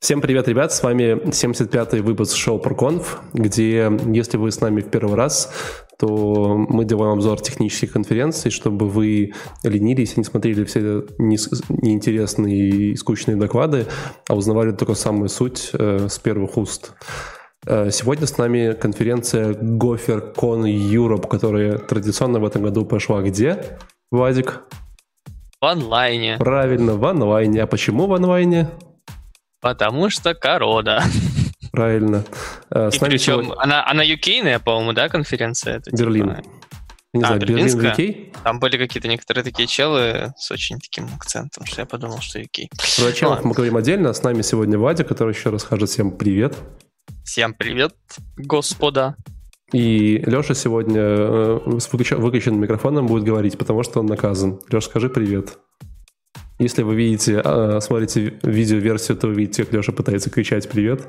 Всем привет, ребят, с вами 75-й выпуск шоу ProConf, где, если вы с нами в первый раз, то мы делаем обзор технических конференций, чтобы вы ленились и не смотрели все неинтересные и скучные доклады, а узнавали только самую суть э, с первых уст. Э, сегодня с нами конференция GopherCon Europe, которая традиционно в этом году прошла где, Владик? В онлайне. Правильно, в онлайне. А почему в онлайне? Потому что корона. Правильно. Э, и причем сегодня... она, она UK, по-моему, да, конференция? Это, Берлин. Типа... Не а, знаю, Берлин, UK? Там были какие-то некоторые такие челы с очень таким акцентом, что я подумал, что UK. Про челов мы говорим отдельно. С нами сегодня Вадя, который еще раз скажет всем привет. Всем привет, господа. И Леша сегодня э, с выключенным микрофоном будет говорить, потому что он наказан. Леша, скажи привет. Если вы видите, а, смотрите видео-версию, то вы видите, как Леша пытается кричать «Привет».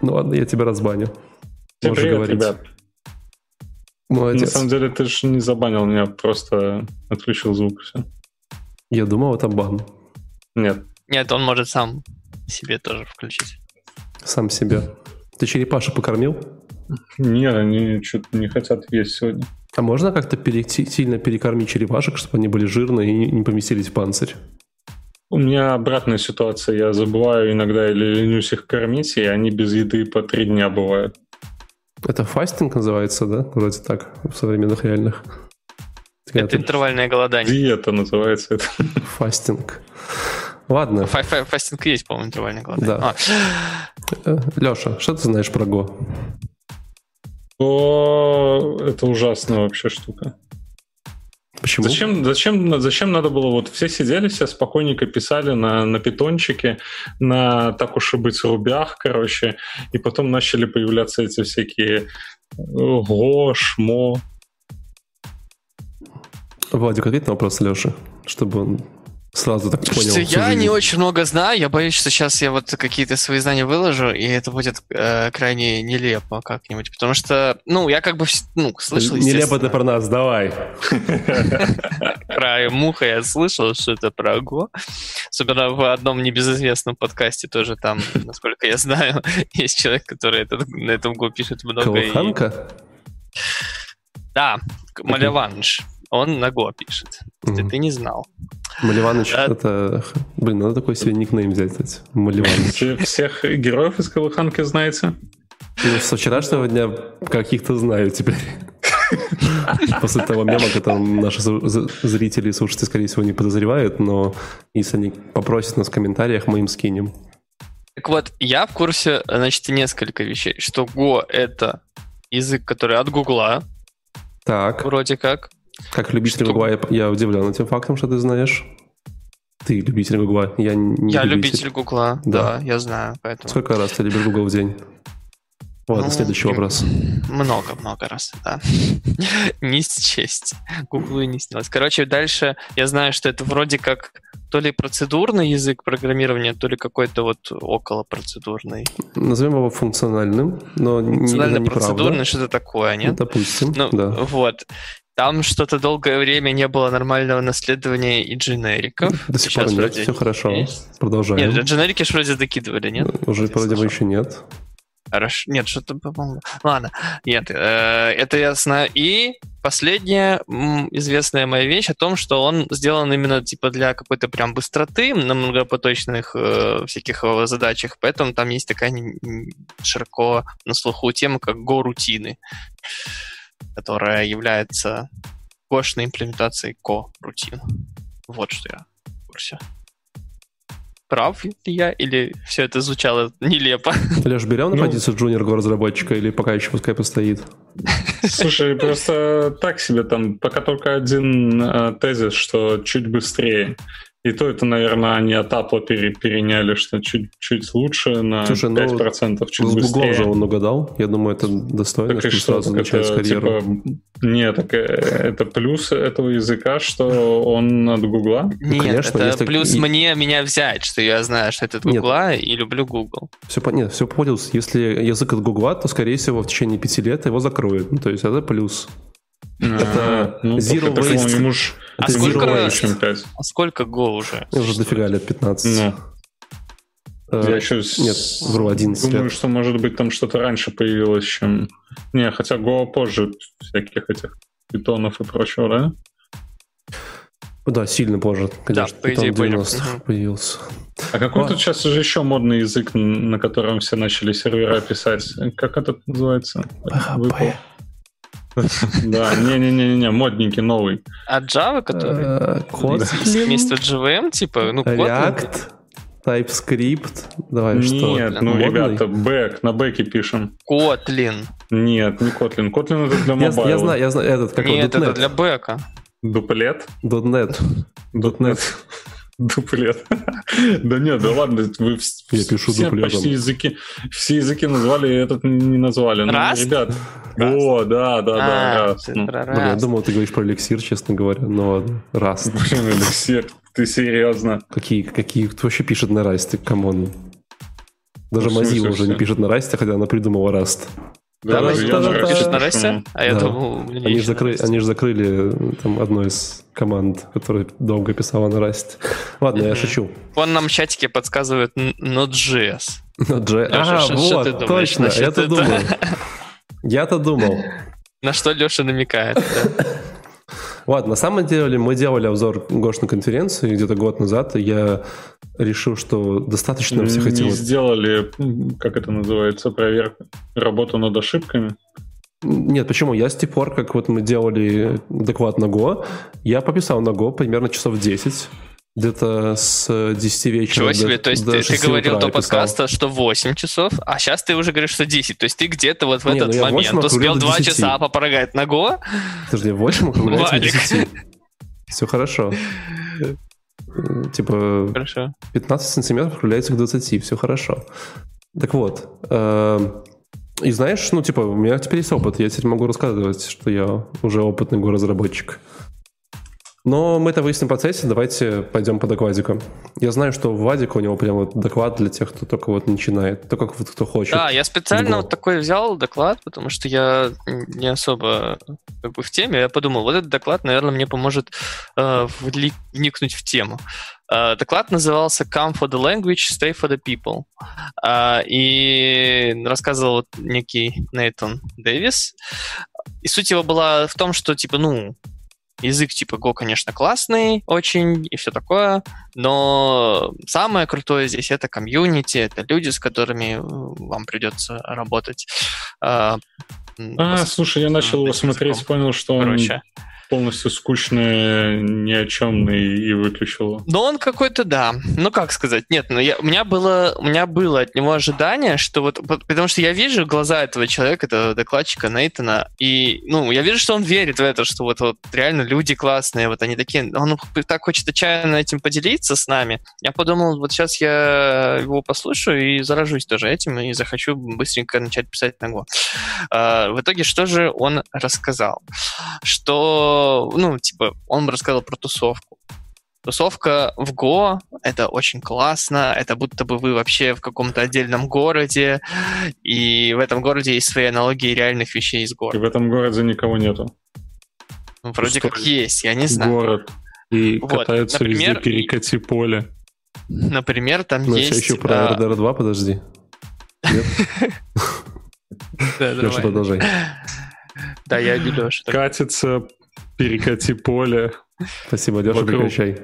Ну ладно, я тебя разбаню. Всем Можешь привет, говорить. ребят. Молодец. На самом деле ты же не забанил меня, просто отключил звук, все. Я думал, это бан. Нет. Нет, он может сам себе тоже включить. Сам себе. Ты черепаша покормил? Нет, они что-то не хотят есть сегодня. А можно как-то перейти, сильно перекормить черепашек, чтобы они были жирные и не поместились в панцирь? У меня обратная ситуация. Я забываю иногда или ленюсь их кормить, и они без еды по три дня бывают. Это фастинг называется, да? Вроде так, в современных реальных. Это ты... интервальное голодание. Диета называется это. Фастинг. Ладно. Фастинг есть, по-моему, интервальное голодание. Да. А. Леша, что ты знаешь про Go? То это ужасная вообще штука. Почему? Зачем, зачем, зачем надо было, вот все сидели, все спокойненько писали на, на питончике, на, так уж и быть, рубях, короче, и потом начали появляться эти всякие го, шмо. Владик, ответь на вопрос Леши, чтобы он сразу так понял. Что я жизнь. не очень много знаю, я боюсь, что сейчас я вот какие-то свои знания выложу, и это будет э, крайне нелепо как-нибудь, потому что, ну, я как бы, ну, слышал, Нелепо это про нас, давай. Про Муха я слышал, что это про Го. Особенно в одном небезызвестном подкасте тоже там, насколько я знаю, есть человек, который этот, на этом Го пишет много. Колханка? Да, Маляванш. Он на Go пишет. Mm-hmm. Ты, не знал. Маливаныч, а... это... Блин, надо такой себе никнейм взять, кстати. Маливаныч. Всех героев из Колыханки знаете? Ну, со вчерашнего дня каких-то знаю теперь. После того мема, который наши зрители и слушатели, скорее всего, не подозревают, но если они попросят нас в комментариях, мы им скинем. Так вот, я в курсе, значит, несколько вещей. Что Go — это язык, который от Гугла. Так. Вроде как. Как любитель что... Гугла, я, я удивлен этим фактом, что ты знаешь. Ты любитель Гугла, я не Я любитель, Гугла, да. да, я знаю. Поэтому... Сколько раз ты любишь Google в день? Ладно, ну, следующий вопрос. Много-много раз, да. не счесть. Гуглу не снилось. Короче, дальше я знаю, что это вроде как то ли процедурный язык программирования, то ли какой-то вот около процедурный. Назовем его функциональным, но Функционально не, процедурный, что-то такое, нет? Допустим, ну, да. Вот. Там что-то долгое время не было нормального наследования и дженериков. До сих пор нет, все хорошо. Есть. Продолжаем. Нет, дженерики же вроде докидывали, нет? Уже вроде бы еще нет. Хорошо. Нет, что-то, по-моему... Ладно, нет, э, это ясно. И последняя известная моя вещь о том, что он сделан именно типа для какой-то прям быстроты на многопоточных э, всяких задачах, поэтому там есть такая широко на слуху тема, как go-рутины которая является кошной имплементацией ко-рутин. Вот что я в курсе. Прав ли я или все это звучало нелепо? Леш, берем на ну, позицию джуниор разработчика или пока еще пускай постоит? Слушай, просто так себе там, пока только один э, тезис, что чуть быстрее. И то это, наверное, они от Apple пере, переняли, что чуть-чуть лучше на Слушай, 5%, ну, чуть с быстрее. же он угадал. Я думаю, это достойно, так что сразу начать карьеру. Типа, нет, так э, это плюс этого языка, что он от Гугла? Нет, ну, конечно, это если... плюс и... мне меня взять, что я знаю, что это от Гугла и люблю Google. Все, нет, все плюс. Если язык от Гугла, то, скорее всего, в течение пяти лет его закроют. Ну, то есть это плюс. Это ну, Zero Waste. Ему ж, а, сколько, а сколько Go уже? Уже дофига лет 15. Э, Я еще нет, вру, 11 думаю, лет. что, может быть, там что-то раньше появилось, чем... Не, хотя Go позже всяких этих питонов и прочего, да? Да, сильно позже, конечно. по идее, Python понял. 90 Мгм. появился. А какой А. тут сейчас уже еще модный язык, на котором все начали сервера писать? Как этот называется? Выпал. Да, не-не-не-не, модненький, новый. А Java, который Э, вместо Kotlin, JVM, типа, ну, React, TypeScript. Давай, что? Нет, ну, ребята, бэк, на бэке пишем. Kotlin. Нет, не Kotlin. Kotlin это для мобайла. я знаю, я знаю, этот, как Нет, это для бэка. Дуплет? .NET. .NET. Дуплет. Да нет, да ладно, вы Я пишу все дуплетом. почти языки, все языки назвали, этот не назвали. Ну, Rust? ребят, о, да, да, да, А, Ну, про Блин, я думал, ты говоришь про эликсир, честно говоря. Ну ладно, Rust. Блин, Алексей, ты серьезно? Какие, какие, кто вообще пишет на Rust? Come on. Даже Ну, Mozilla уже не пишет на Rust, хотя она придумала Rust. Да, на да, пишет Rust на. Rust, а я Да. думал, у меня Они на закры- они же закрыли э, там одну из команд, которая долго писала на Rust. Ладно, я шучу. Вон нам в чатике подсказывают Node.js. Леша, А, ты вот, думаешь точно, я-то этого? думал. Я-то думал. На что Леша намекает. да. Ладно, на самом деле мы делали обзор Гошной конференции где-то год назад, и я решил, что достаточно всех Не этих вот сделали, как это называется, проверку, работу над ошибками. Нет, почему? Я с тех пор, как вот мы делали доклад на Go, я пописал на Go примерно часов 10. Где-то с 10 вечера Чего себе, до, то есть до ты, ты 6 говорил до подкаста, что 8 часов, а сейчас ты уже говоришь, что 10. То есть ты где-то вот в Не, этот ну я 8 момент успел до 2 10. часа попрогать на Go. Подожди, 8 округляется до Валик. 10. Все хорошо. Типа Хорошо. 15 сантиметров округляется к 20, все хорошо. Так вот, эм, и знаешь, ну, типа, у меня теперь есть опыт, я теперь могу рассказывать, что я уже опытный разработчик. Но мы это выясним в процессе, давайте пойдем по докладикам. Я знаю, что у Вадика у него прям вот доклад для тех, кто только вот начинает, только вот кто хочет. Да, я специально Go. вот такой взял доклад, потому что я не особо как бы в теме. Я подумал, вот этот доклад, наверное, мне поможет э, вникнуть в тему. Э, доклад назывался Come for the language, stay for the people. А, и рассказывал некий Нейтан Дэвис. И суть его была в том, что, типа, ну, язык типа Go, конечно, классный очень и все такое, но самое крутое здесь это комьюнити, это люди, с которыми э, вам придется работать. А, А, с- слушай, я начал его смотреть, понял, что он Короче. Полностью скучный, ни о чемный и выключил его. Ну, он какой-то, да. Ну, как сказать? Нет, ну, я, у, меня было, у меня было от него ожидание, что вот- Потому что я вижу глаза этого человека, этого докладчика Нейтана, и, ну, я вижу, что он верит в это, что вот, вот реально люди классные, вот они такие... Он так хочет отчаянно этим поделиться с нами. Я подумал, вот сейчас я его послушаю и заражусь тоже этим, и захочу быстренько начать писать на Go. А, в итоге, что же он рассказал? Что, ну, типа, он рассказал про тусовку. Тусовка в Го — это очень классно, это будто бы вы вообще в каком-то отдельном городе, и в этом городе есть свои аналогии реальных вещей из И города. в этом городе никого нету. Ну, вроде Пустой как есть, я не знаю. Город. И Вот, катаются везде например, перекати поле. Например, там Ну, все есть... еще про а, RDR 2, подожди. Нет? да, Леша, продолжай. Да, я не Леша. Катится перекати поле. Спасибо, Леша, прекращай.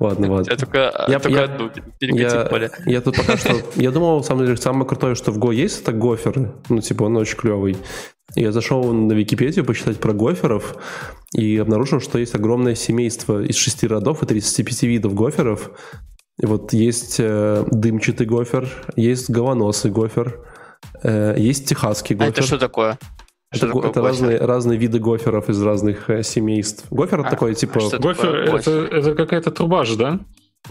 Ладно, Я ладно. только, Я- только я- одну Я, поле. я тут пока что... Я думал, на самом деле, самое крутое, что в Go есть, это гоферы. Ну, типа, он очень клевый. Я зашел на Википедию почитать про гоферов и обнаружил, что есть огромное семейство из шести родов и 35 видов гоферов. И вот есть э, дымчатый гофер, есть головоносый гофер, э, есть техасский А гофер. это что такое? Это, Что это гофер? разные, разные виды гоферов из разных э, семейств. Гофер это А, такой, а типа... что Гофер, такое это, это какая-то труба же, да?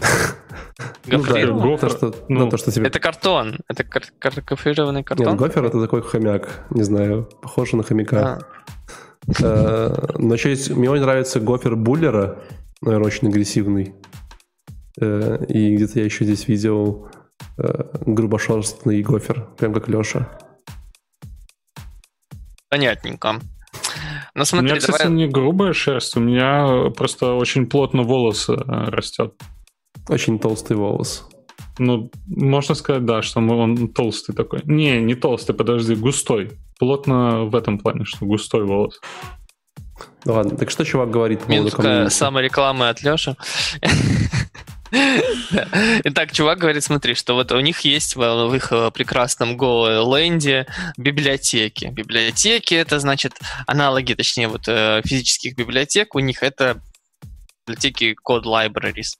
ну да, Гофрированный? гофер, то, что, ну, да, то, что тебе Это картон. Это кар- кар- гофрированный Нет, картон? гофер это такой хомяк, не знаю, похоже на хомяка. А, Э, Но еще есть, мне очень нравится гофер буллера, наверное, очень агрессивный. Э, И где-то я еще здесь видел э, грубошерстный гофер, прям как Леша. Понятненько. Ну У смотри, меня, кстати, давай... не грубая шерсть, у меня просто очень плотно волосы э, растет. Очень толстый волос. Ну, можно сказать, да, что он толстый такой. Не, не толстый, подожди, густой. Плотно в этом плане, что густой волос. Ладно, так что чувак говорит Минутка саморекламы от Леши. Итак, чувак говорит, смотри, что вот у них есть в их э, прекрасном Go-ленде библиотеки. Библиотеки — это, значит, аналоги, точнее, вот э, физических библиотек. У них это библиотеки Code Libraries.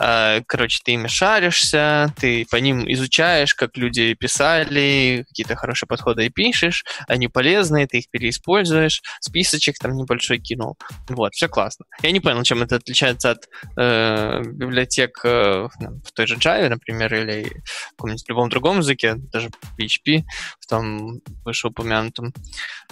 Э, короче, ты ими шаришься, ты по ним изучаешь, как люди писали, какие-то хорошие подходы и пишешь, они полезные, ты их переиспользуешь, списочек там небольшой кинул. Вот, все классно. Я не понял, чем это отличается от э, библиотек э, в той же Java, например, или в каком-нибудь любом другом языке, даже PHP, в том вышеупомянутом.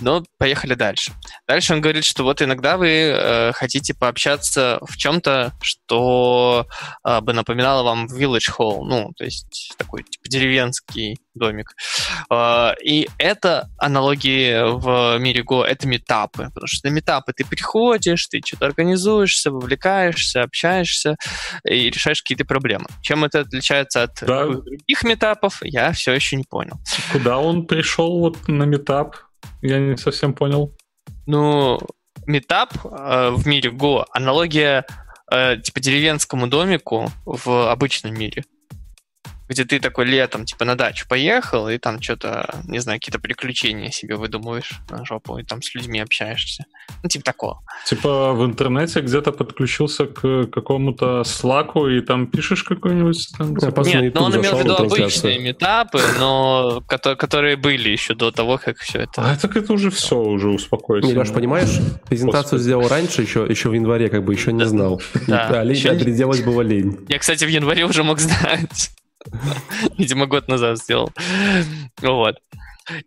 Но поехали дальше. Дальше он говорит, что вот иногда вы э, хотите пообщаться в чем-то, что э, бы напоминало вам Village Hall, ну, то есть такой типа деревенский домик. Э, и это аналогии в мире Go, это метапы, потому что на метапы ты приходишь, ты что-то организуешься, вовлекаешься, общаешься и решаешь какие-то проблемы. Чем это отличается от да. других метапов, я все еще не понял. Куда он пришел вот на метап? Я не совсем понял. Ну, метап э, в мире Go аналогия э, типа деревенскому домику в обычном мире где ты такой летом, типа, на дачу поехал, и там что-то, не знаю, какие-то приключения себе выдумываешь на жопу, и там с людьми общаешься. Ну, типа такого. Типа в интернете где-то подключился к какому-то слаку, и там пишешь какой-нибудь... Там, типа... Нет, но он имел в виду обычные метапы, но которые были еще до того, как все это... А так это уже все, уже успокоится. Милаш, понимаешь, презентацию сделал раньше, еще, еще в январе, как бы еще не знал. Да. А лень, переделать было лень. Я, кстати, в январе уже мог знать. Видимо, год назад сделал. Вот.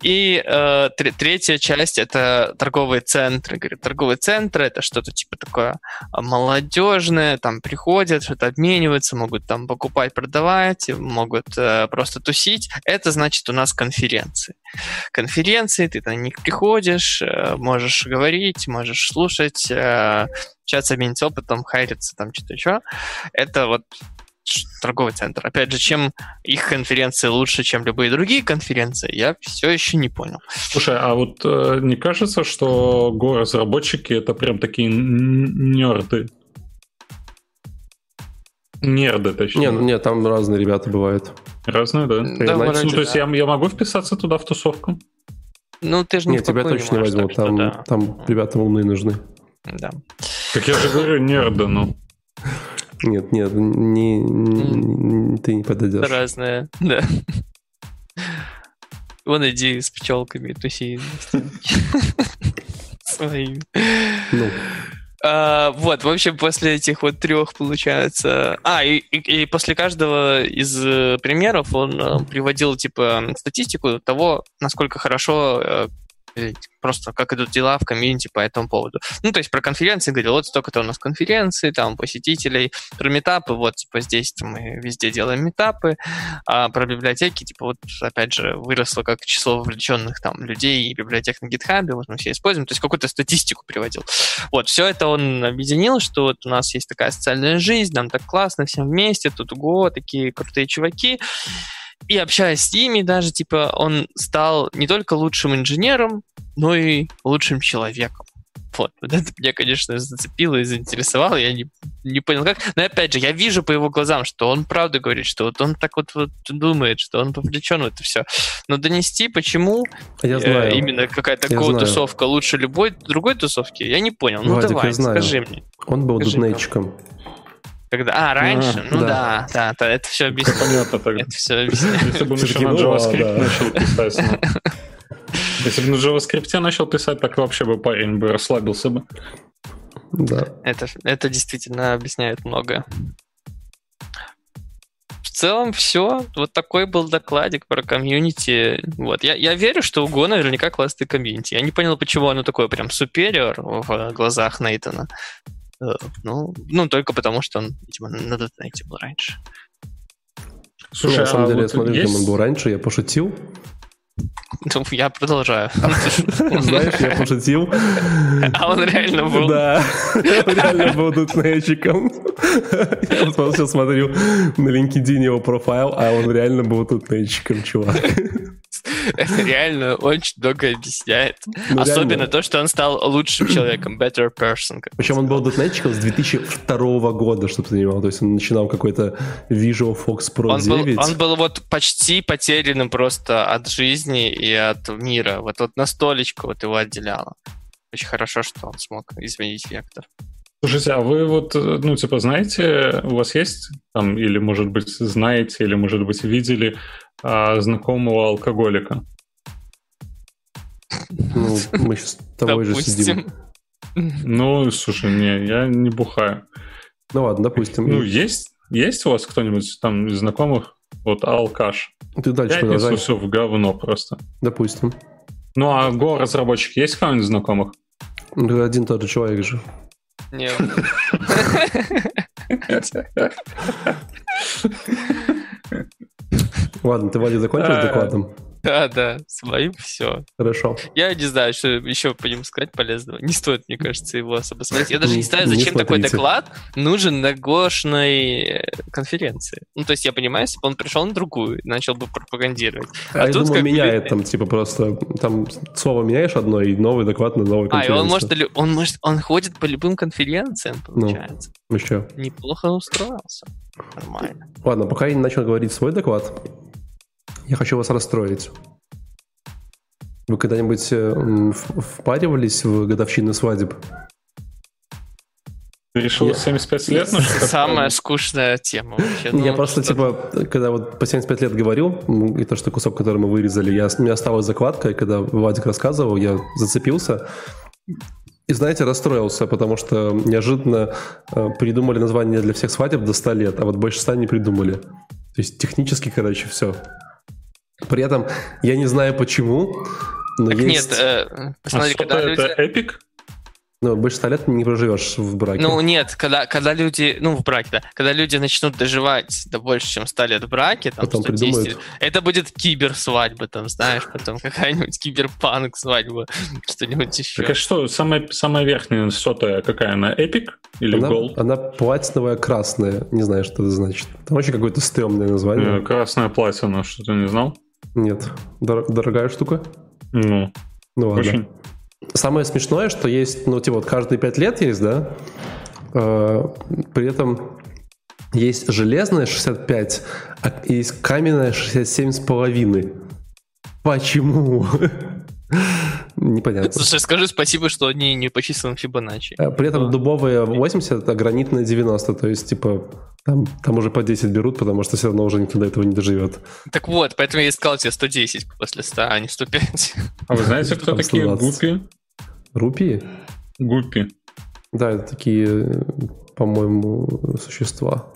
И э, третья часть это торговые центры. Говорит, торговые центры это что-то типа такое молодежное, там приходят, что-то обмениваются, могут там покупать, продавать, могут э, просто тусить. Это значит у нас конференции. Конференции, ты на них приходишь, э, можешь говорить, можешь слушать, э, общаться, обмениться опытом, хайриться, там что-то еще. Это вот торговый центр. Опять же, чем их конференции лучше, чем любые другие конференции, я все еще не понял. Слушай, а вот э, не кажется, что Go-разработчики это прям такие нерды? Нерды, точнее. Нет, нет, там разные ребята бывают. Разные, да? да Знаете, ну, то есть я, я могу вписаться туда в тусовку? Ну, ты же не Нет, тебя точно не возьмут, там, да. там ребята умные нужны. Да. Как я же говорю, нерды, ну. Нет, нет, не, не, ты не подойдешь. Разное, да. Вон иди с пчелками туси. Своими. Ну. А, вот, в общем, после этих вот трех получается... А, и, и, и после каждого из э, примеров он э, приводил, типа, статистику того, насколько хорошо э, просто как идут дела в комьюнити по этому поводу. Ну, то есть про конференции говорил, вот столько-то у нас конференций, там, посетителей, про метапы, вот, типа, здесь мы везде делаем метапы, а про библиотеки, типа, вот, опять же, выросло как число вовлеченных там людей и библиотек на GitHub, вот мы все используем, то есть какую-то статистику приводил. Вот, все это он объединил, что вот у нас есть такая социальная жизнь, нам так классно всем вместе, тут го, такие крутые чуваки, и общаясь с ними даже, типа, он стал не только лучшим инженером, но и лучшим человеком. Вот, вот это меня, конечно, зацепило и заинтересовало, я не, не понял как. Но опять же, я вижу по его глазам, что он правда говорит, что вот он так вот, вот думает, что он повлечен в это все. Но донести, почему я э, знаю. именно какая-то тусовка лучше любой другой тусовки, я не понял. Ну Вадик, давай, скажи мне. Он был дуднейчиком. Когда... А, раньше? А, ну да. да, да, это все объясняет. Понятно тогда. Это все объясняет. Если бы он еще на JavaScript начал писать. Если бы на JavaScript начал писать, так вообще бы парень бы расслабился бы. Да. Это, это действительно объясняет многое. В целом все. Вот такой был докладик про комьюнити. Вот. Я, я верю, что у Go наверняка классный комьюнити. Я не понял, почему оно такое прям супериор в глазах Нейтана. Э, ну, ну, только потому, что он, видимо, на .NET был раньше. Слушай, на самом а деле, вот я смотрю, есть... он был раньше, я пошутил. Ну, я продолжаю. Знаешь, я пошутил. А он реально был. Да, он реально был тутнейчиком. Я вот сейчас смотрю на LinkedIn его профайл, а он реально был тутнейчиком, чувак. Это реально очень много объясняет. Ну, Особенно реально. то, что он стал лучшим человеком, better person. Причем он был дотнетчиком с 2002 года, чтобы ты понимал. То есть он начинал какой-то Visual Fox Pro Он был, 9. он был вот почти потерянным просто от жизни и от мира. Вот, вот на столечко вот его отделяло. Очень хорошо, что он смог изменить вектор. Слушайте, а вы вот, э, ну, типа, знаете, у вас есть там, или, может быть, знаете, или, может быть, видели а, знакомого алкоголика? Ну, мы сейчас с тобой же сидим. Ну, слушай, не, я не бухаю. Ну ладно, допустим. Ну, есть, есть у вас кто-нибудь там из знакомых? Вот алкаш. ты дальше Пятницу продолжай. все в говно просто. Допустим. Ну, а Go разработчик есть кто-нибудь из знакомых? Ну, Один тот же человек же. Нет. Ладно, ты, Вадя, закончил с А. докладом? Да, да, с моим все. Хорошо. Я не знаю, что еще по нему сказать полезного. Не стоит, мне кажется, его особо смотреть. Я даже не знаю, зачем такой доклад нужен на гошной э, конференции. Ну, то есть я понимаю, если бы он пришел на другую начал бы пропагандировать. А, я тут думаю, как меняет там, типа, просто там слово меняешь одно, и новый доклад на новой А, и конференции. он может, он может, он ходит по любым конференциям, Ну. получается. Ну что? Неплохо устроился. Нормально. Ладно, пока я не начал говорить свой доклад, я хочу вас расстроить. Вы когда-нибудь э, впаривались в годовщину свадеб? Ты решил Я- 75 лет? Ну, что Самая скучная тема вообще. я Ну, просто, типа, когда вот по 75 лет говорил, и то, что кусок, который мы вырезали, я, у меня осталась закладка, и когда Владик рассказывал, я зацепился. И, знаете, расстроился, потому что неожиданно э, придумали название для всех свадеб до 100 лет, а вот больше 100 не придумали. То есть технически, короче, все. При этом я не знаю почему, но Так есть... нет, э, А посмотри, что-то когда люди... это эпик? Ну, больше 100 лет не проживешь в браке. Ну нет, когда, когда люди, ну в браке, да, когда люди начнут доживать до больше, чем 100 лет в браке, там Потом 110, придумают. это будет киберсвадьба, там, знаешь, потом какая-нибудь киберпанк свадьба, что-нибудь еще. Так а что, самая, самая верхняя сотая какая она? Эпик или она, Gold? она платиновая красная. Не знаю, что это значит. Там очень какое-то стрёмное название. Э, Красная платина, что ты не знал? Нет. Дор- дорогая штука? Ну, Ну ладно. очень. Самое смешное, что есть, ну, типа, вот каждые пять лет есть, да? Э, при этом есть железная 65, а есть каменная 67 с половиной. Почему? Непонятно. Слушай, скажи спасибо, что они не по числам Фибоначчи. А При этом дубовые 80, а гранитные 90, то есть, типа, там, там уже по 10 берут, потому что все равно уже никто до этого не доживет. Так вот, поэтому я искал тебе 110 после 100, а не 105. А вы знаете, кто такие 120. гуппи? Рупии? Гуппи. Да, это такие, э, по-моему, существа.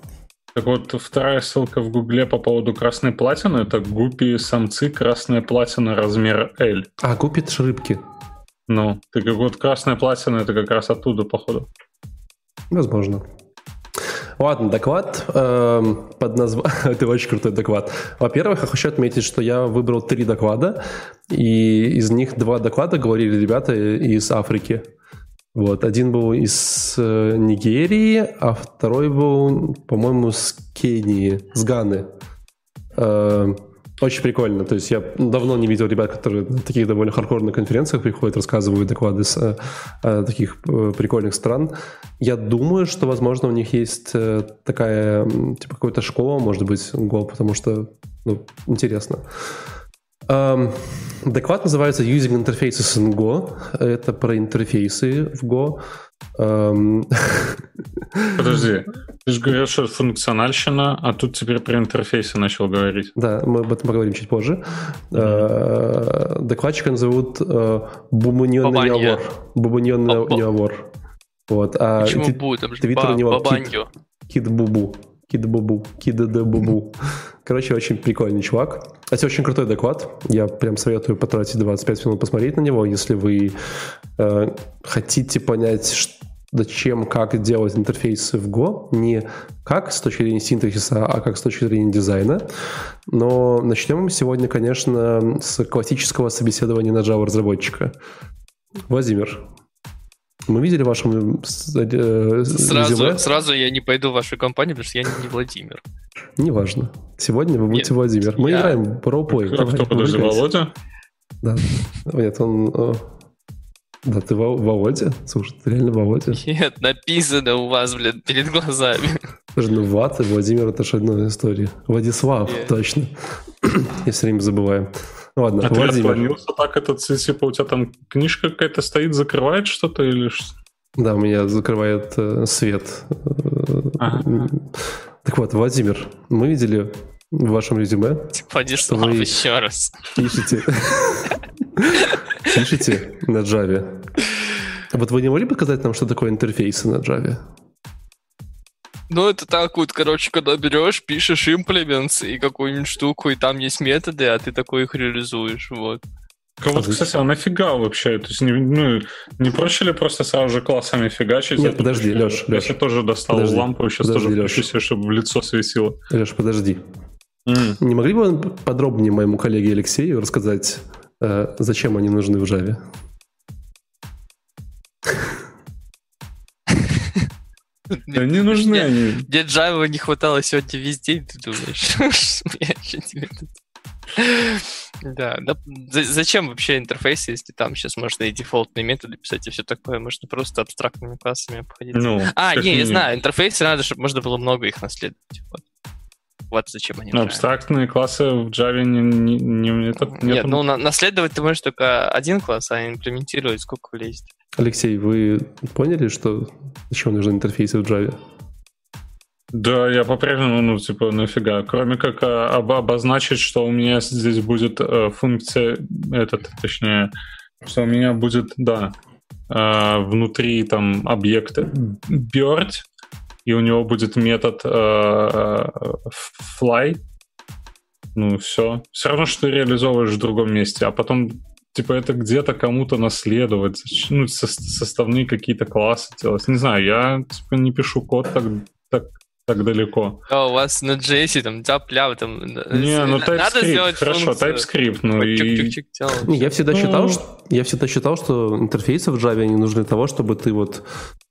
Так вот, вторая ссылка в Гугле по поводу красной платины это гуппи самцы красная платина размер L. А, купит рыбки. Ну, так как вот красная платина это как раз оттуда, походу. Возможно. Ладно, доклад эм, под названием... Это очень крутой доклад. Во-первых, я хочу отметить, что я выбрал три доклада, и из них два доклада говорили ребята из Африки. Вот, один был из э, Нигерии, а второй был, по-моему, с Кении, с Ганы. Э, очень прикольно. То есть я давно не видел ребят, которые на таких довольно хардкорных конференциях приходят, рассказывают доклады с э, э, таких э, прикольных стран. Я думаю, что, возможно, у них есть э, такая, типа, какая-то школа, может быть, Go, потому что, ну, интересно. Эм, доклад называется Using Interfaces in Go. Это про интерфейсы в Go. Эм, Подожди, ты же говорил, что функциональщина, а тут теперь про интерфейсы начал говорить. Да, мы об этом поговорим чуть позже. Э, Докладчика зовут э. Неовор. Бубуньон Баба- Неовор. Вот. А Почему будет? Там же твиттер у него. Кид Бубу. Кид Бубу. Кид Д Бубу. Короче, очень прикольный чувак. Это очень крутой доклад. Я прям советую потратить 25 минут посмотреть на него, если вы э, хотите понять, ш- зачем, как делать интерфейсы в Go, не как с точки зрения синтаксиса, а как с точки зрения дизайна. Но начнем мы сегодня, конечно, с классического собеседования на Java разработчика. Владимир, мы видели вашем э, сразу, сразу я не пойду в вашу компанию, потому что я не Владимир. Неважно. Сегодня вы будете Нет, Владимир. Мы я... играем в ролплей. Кто, кто подожди, Володя? Да. Нет, он... Э, да, ты Володя? Слушай, ты реально Володя? Нет, написано у вас, блин, перед глазами. Слушай, ну Ват и Владимир это же одна история. Владислав, Нет. точно. Я все время забываю. Ладно, а Владимир. ты отклонился так, этот, типа у тебя там книжка какая-то стоит, закрывает что-то или что? Да, у меня закрывает э, свет. Ага. Так вот, Владимир, мы видели в вашем резюме, Владислав, что вы еще раз. Пишите, пишите на Java. Вот вы не могли показать нам, что такое интерфейсы на Java? Ну, это так вот, короче, когда берешь, пишешь implements и какую-нибудь штуку, и там есть методы, а ты такой их реализуешь, вот. А вот, кстати, а нафига вообще? То есть не, ну, не проще ли просто сразу же классами фигачить? Нет, подожди, Леш, Леш. Я тоже достал подожди, лампу, сейчас подожди, тоже Леш. себе, чтобы в лицо светило. Леш, подожди. Mm. Не могли бы вы подробнее моему коллеге Алексею рассказать, э, зачем они нужны в Java? Не нужны они. Где Java не хватало сегодня весь день, ты думаешь? Я тебе тут... Да, да. Зачем вообще интерфейс, если там сейчас можно и дефолтные методы писать и все такое, можно просто абстрактными классами обходить. Ну, а, не, я знаю, интерфейсы надо, чтобы можно было много их наследовать. Вот. Вот зачем они ну, Абстрактные классы в Java не, не, не, это, нет. Нет, ну на, наследовать ты можешь только один класс, а имплементировать сколько влезет. Алексей, вы поняли, что зачем нужны интерфейсы в Java? Да, я по-прежнему, ну, типа, нафига. Кроме как а, об, обозначить, что у меня здесь будет э, функция, этот, точнее, что у меня будет, да, э, внутри там объекта bird, и у него будет метод э, э, fly. Ну, все. Все равно, что ты реализовываешь в другом месте, а потом типа это где-то кому-то наследовать, ну, со составные какие-то классы делать. Не знаю, я типа не пишу код так, так, так далеко. А у вас на JS там тяп-ляп там... Не, ну TypeScript, Надо сделать хорошо, функцию. TypeScript, ну и... Чик -чик -чик я всегда ну... считал, что, я всегда считал, что интерфейсы в Java не нужны для того, чтобы ты вот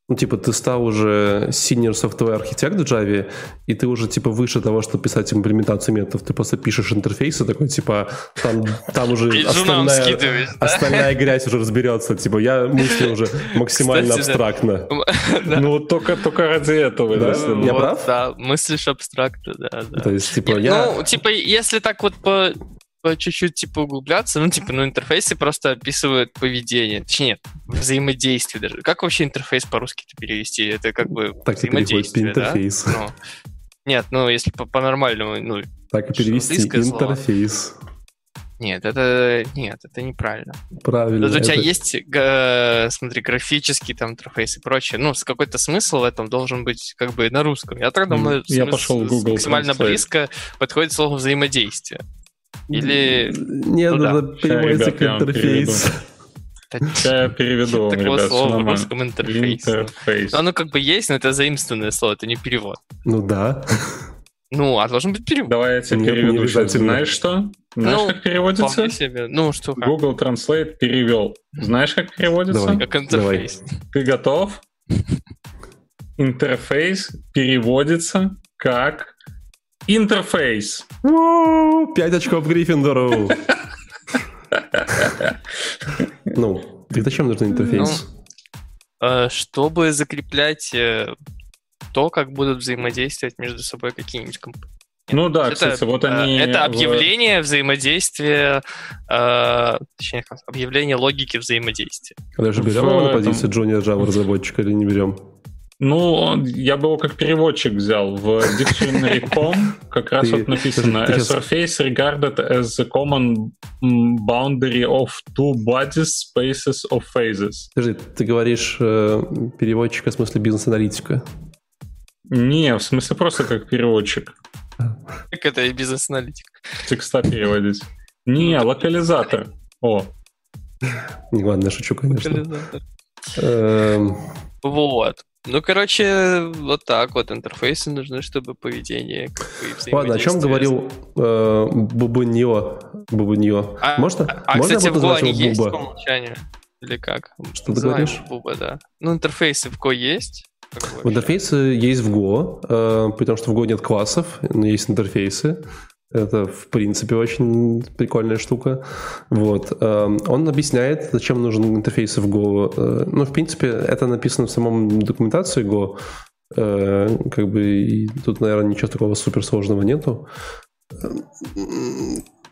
ну, типа, ты стал уже senior software архитект в Java, и ты уже, типа, выше того, чтобы писать имплементацию методов. Ты просто пишешь интерфейсы, такой, типа, там, там уже остальная, остальная грязь уже разберется. Типа, я мыслю уже максимально абстрактно. Ну, только, только ради этого. Да? Я прав? Да, мыслишь абстрактно, да. То есть, типа, я... Ну, типа, если так вот по чуть-чуть типа углубляться, ну, типа, ну, интерфейсы просто описывают поведение, точнее, взаимодействие даже. Как вообще интерфейс по-русски-то перевести? Это как бы так взаимодействие, интерфейс. Да? Ну, нет, ну, если по-нормальному, ну... Так и перевести интерфейс. Слово. Нет, это нет, это неправильно. Правильно. у тебя это... есть, смотри, графический там интерфейс и прочее. Ну, с какой-то смысл в этом должен быть как бы на русском. Я так думаю, я пошел Google максимально Translate. близко подходит слово взаимодействие. Или... Не, ну, надо да. переводится к интерфейс. Я переведу вам, ребят, слова в русском интерфейс. Оно как бы есть, но это заимствованное слово, это не перевод. Ну да. Ну, а должен быть перевод. Давай я тебе переведу. Знаешь что? Знаешь, ну, как переводится? Себе. Ну, что как? Google Translate перевел. Знаешь, как переводится? Давай. Как интерфейс. Давай. Ты готов? Интерфейс переводится как Интерфейс. Пять очков Гриффиндору. Ну, так зачем нужен интерфейс? Ну, э, чтобы закреплять э, то, как будут взаимодействовать между собой какие-нибудь компании. Ну да, это, кстати, вот они... Э, это объявление взаимодействия, э, точнее, объявление логики взаимодействия. Даже берем его на позицию Джуниор Java разработчика или не берем? Ну, я бы его как переводчик взял. В dictionary.com как раз вот написано A surface regarded as the common boundary of two bodies, spaces of phases. Скажи, ты говоришь э, переводчика в смысле бизнес-аналитика? Не, в смысле просто как переводчик. Как это и бизнес-аналитик? Текста переводить. Не, локализатор. О. Не, ладно, шучу, конечно. Локализатор. Эм, Вот. Ну, короче, вот так вот интерфейсы нужны, чтобы поведение как бы, Ладно, о чем говорил э, Бубуньо? Бубуньо. А, можно, а, можно кстати, в Go они есть по умолчанию? Или как? Что ты говоришь? Буба, да. Ну, интерфейсы в Go есть. В интерфейсы есть в Go, э, потому что в Go нет классов, но есть интерфейсы. Это, в принципе, очень прикольная штука. Вот. Эм, он объясняет, зачем нужен интерфейс в Go. Э, ну, в принципе, это написано в самом документации Go. Э, как бы тут, наверное, ничего такого суперсложного нету.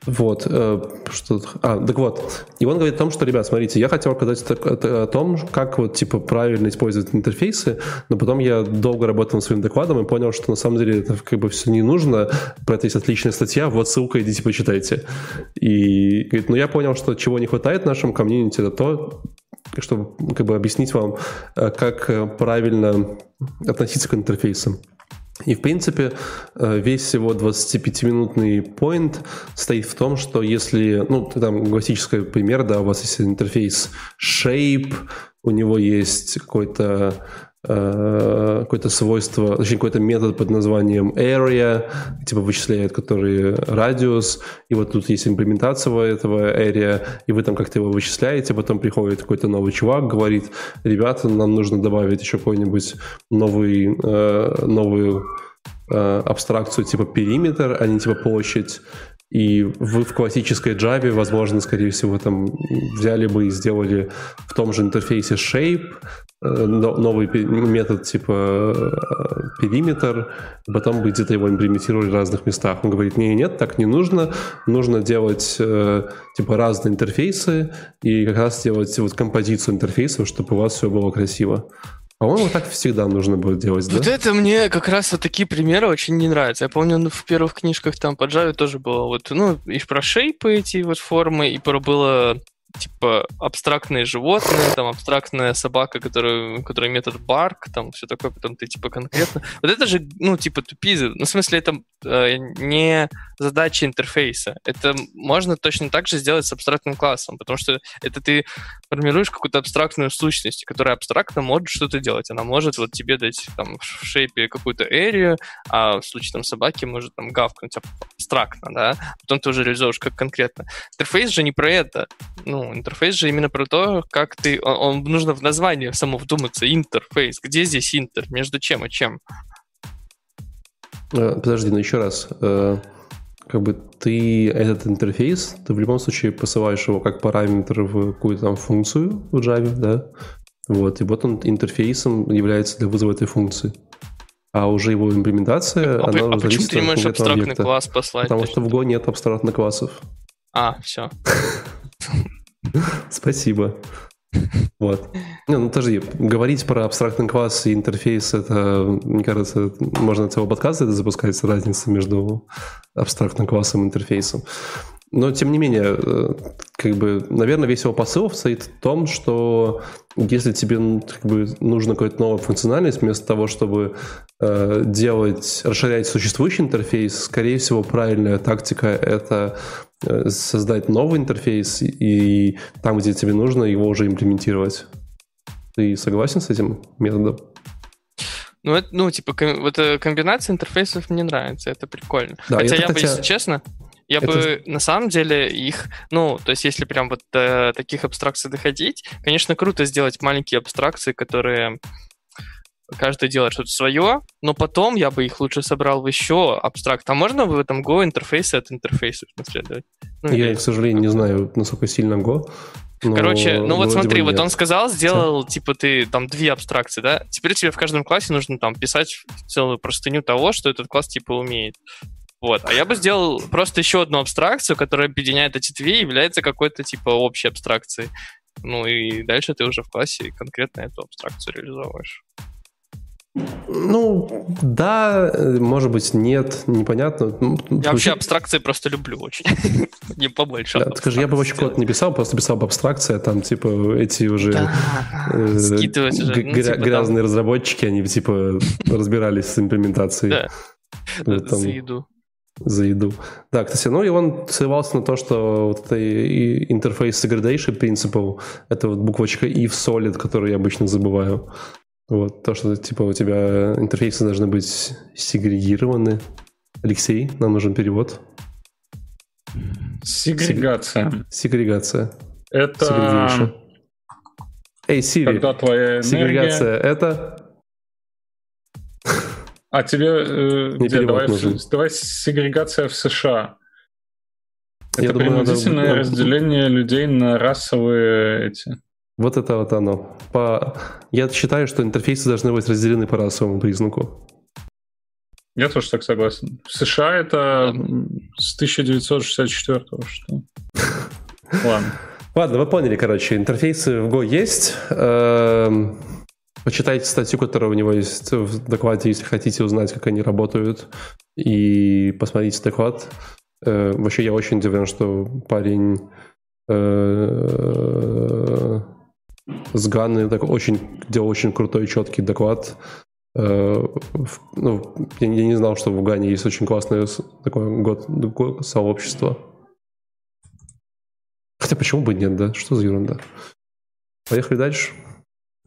Вот, э, что а, так вот, и он говорит о том, что, ребят, смотрите, я хотел рассказать о том, как вот, типа, правильно использовать интерфейсы, но потом я долго работал над своим докладом и понял, что на самом деле это как бы все не нужно, про это есть отличная статья, вот ссылка, идите почитайте. И говорит, ну я понял, что чего не хватает нашему комьюнити, это то, чтобы как бы объяснить вам, э, как э, правильно относиться к интерфейсам. И, в принципе, э, весь всего 25-минутный point стоит в том, что если, ну, там классический пример, да, у вас есть интерфейс shape, у него есть какой-то какое-то свойство, точнее, какой-то метод под названием area, типа вычисляет который радиус, и вот тут есть имплементация этого area, и вы там как-то его вычисляете, потом приходит какой-то новый чувак, говорит, ребята, нам нужно добавить еще какой-нибудь новый, э, новую э, абстракцию типа периметр, а не типа площадь, и вы в классической Java, возможно, скорее всего, там взяли бы и сделали в том же интерфейсе shape, э, новый метод типа э, периметр, потом бы где-то его имплементировали в разных местах. Он говорит, не, нет, так не нужно, нужно делать э, типа разные интерфейсы и как раз делать вот композицию интерфейсов, чтобы у вас все было красиво. По-моему, так всегда нужно будет делать, да? Вот это мне как раз вот такие примеры очень не нравятся. Я помню, ну, в первых книжках там по Java тоже было вот, ну, и про шейпы эти вот формы, и про было типа абстрактные животные, там абстрактная собака, которая, которая метод барк, там все такое, потом ты типа конкретно. Вот это же, ну, типа тупизы. Ну, в смысле, это э, не задача интерфейса. Это можно точно так же сделать с абстрактным классом, потому что это ты формируешь какую-то абстрактную сущность, которая абстрактно может что-то делать. Она может вот тебе дать там в шейпе какую-то эрию, а в случае там собаки может там гавкнуть абстрактно, да, потом ты уже реализуешь как конкретно. Интерфейс же не про это. Ну, интерфейс же именно про то, как ты... Он, он нужно в названии само вдуматься. Интерфейс. Где здесь интер? Между чем и чем? Э, подожди, ну еще раз. Как бы ты этот интерфейс, ты в любом случае посылаешь его как параметр в какую-то там функцию в Java, да? Вот, и вот он интерфейсом является для вызова этой функции. А уже его имплементация, а, она а почему ты не можешь абстрактный объекта. класс послать? Потому что в Go нет абстрактных классов. А, все. Спасибо. Вот. Не, ну подожди, говорить про абстрактный класс и интерфейс, это, мне кажется, можно целый подкаст это запускать, разница между абстрактным классом и интерфейсом. Но, тем не менее, э, как бы, наверное, весь его посыл стоит в том, что если тебе как бы, нужна какая-то новая функциональность, вместо того, чтобы э, делать, расширять существующий интерфейс, скорее всего, правильная тактика — это Э, создать новый интерфейс и там, где тебе нужно, его уже имплементировать. Ты согласен с этим методом? Ну, это, ну, типа, ком- вот эта комбинация интерфейсов мне нравится, это прикольно. Да, Хотя это, я хотя... бы, если честно, я это... бы на самом деле их, ну, то есть если прям вот до таких абстракций доходить, конечно, круто сделать маленькие абстракции, которые каждый делает что-то свое, но потом я бы их лучше собрал в еще абстракт. А можно в этом Go интерфейсы от интерфейсов наследовать? Ну, я, или... к сожалению, не знаю, насколько сильно Go. Но, Короче, ну вот смотри, вот он сказал, сделал, типа, ты там две абстракции, да? Теперь тебе в каждом классе нужно там писать целую простыню того, что этот класс, типа, умеет. Вот. А я бы сделал просто еще одну абстракцию, которая объединяет эти две и является какой-то, типа, общей абстракцией. Ну и дальше ты уже в классе конкретно эту абстракцию реализовываешь. Ну, да, может быть, нет, непонятно. Ну, я вообще абстракции просто люблю очень. не побольше. Да, скажи, я бы вообще код не писал, просто писал бы абстракция, там, типа, эти уже э, ну, типа грязные разработчики, они, типа, разбирались с имплементацией. Да, за еду. За еду. Да, кстати, ну и он ссылался на то, что вот это интерфейс segregation principle, это вот буквочка и в solid, которую я обычно забываю. Вот, то, что типа у тебя интерфейсы должны быть сегрегированы. Алексей, нам нужен перевод. Сегрегация. Сегрегация. Это... Эй, Siri, Когда твоя энергия... сегрегация это... А тебе... э, где? Давай, нужен. давай сегрегация в США. Я Это думаю, надо- принудительное разделение людей на расовые эти. Вот это вот оно. По... Я считаю, что интерфейсы должны быть разделены по расовому признаку. Я тоже так согласен. В США это с 1964 что. Ладно. Ладно, вы поняли, короче, интерфейсы в Go есть. Почитайте статью, которая у него есть в докладе, если хотите узнать, как они работают. И посмотрите доклад. Э, Вообще, я очень удивлен, что парень э, с Ганы так очень делал очень крутой, четкий доклад. Э, в- Ну, я, я не знал, что в Гане есть очень классное такое год, го- сообщество. Хотя почему бы нет, да? Что за ерунда? Поехали дальше.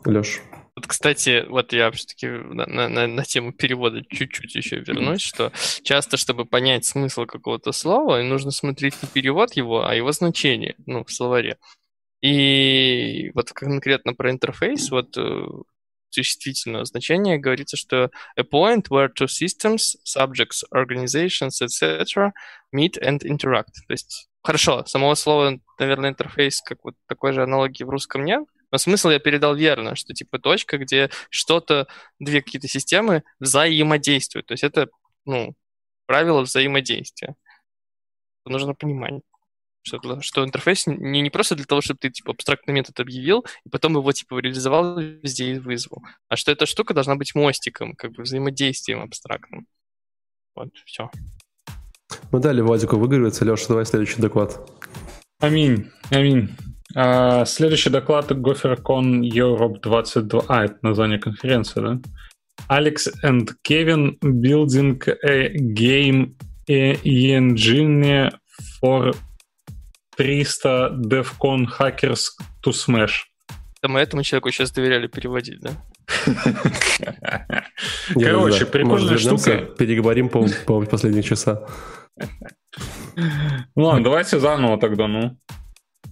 Леш. Вот, кстати, вот я все-таки на, на- на- на тему перевода чуть-чуть еще вернусь, что часто, чтобы понять смысл какого-то слова, нужно смотреть не перевод его, а его значение, ну, в словаре. И вот конкретно про интерфейс, вот э, существительного значения говорится, что a point where two systems, subjects, organizations, etc. meet and interact. То есть, хорошо, самого слова, наверное, интерфейс, как вот такой же аналогии в русском нет, но смысл я передал верно, что типа точка, где что-то, две какие-то системы взаимодействуют. То есть это, ну, правило взаимодействия. Нужно понимать, что, что интерфейс не, не просто для того, чтобы ты типа абстрактный метод объявил, и потом его типа реализовал везде и вызвал, а что эта штука должна быть мостиком, как бы взаимодействием абстрактным. Вот, все. Мы дали Владику выигрываться. Леша, давай следующий доклад. Аминь, аминь. А, следующий доклад GopherCon Europe 22. А, это название конференции, да? Alex and Kevin building a game engine for 300 DevCon hackers to smash. Да мы этому человеку сейчас доверяли переводить, да? Короче, прикольная штука. Переговорим по, по последних часа. Ну ладно, давайте заново тогда, ну.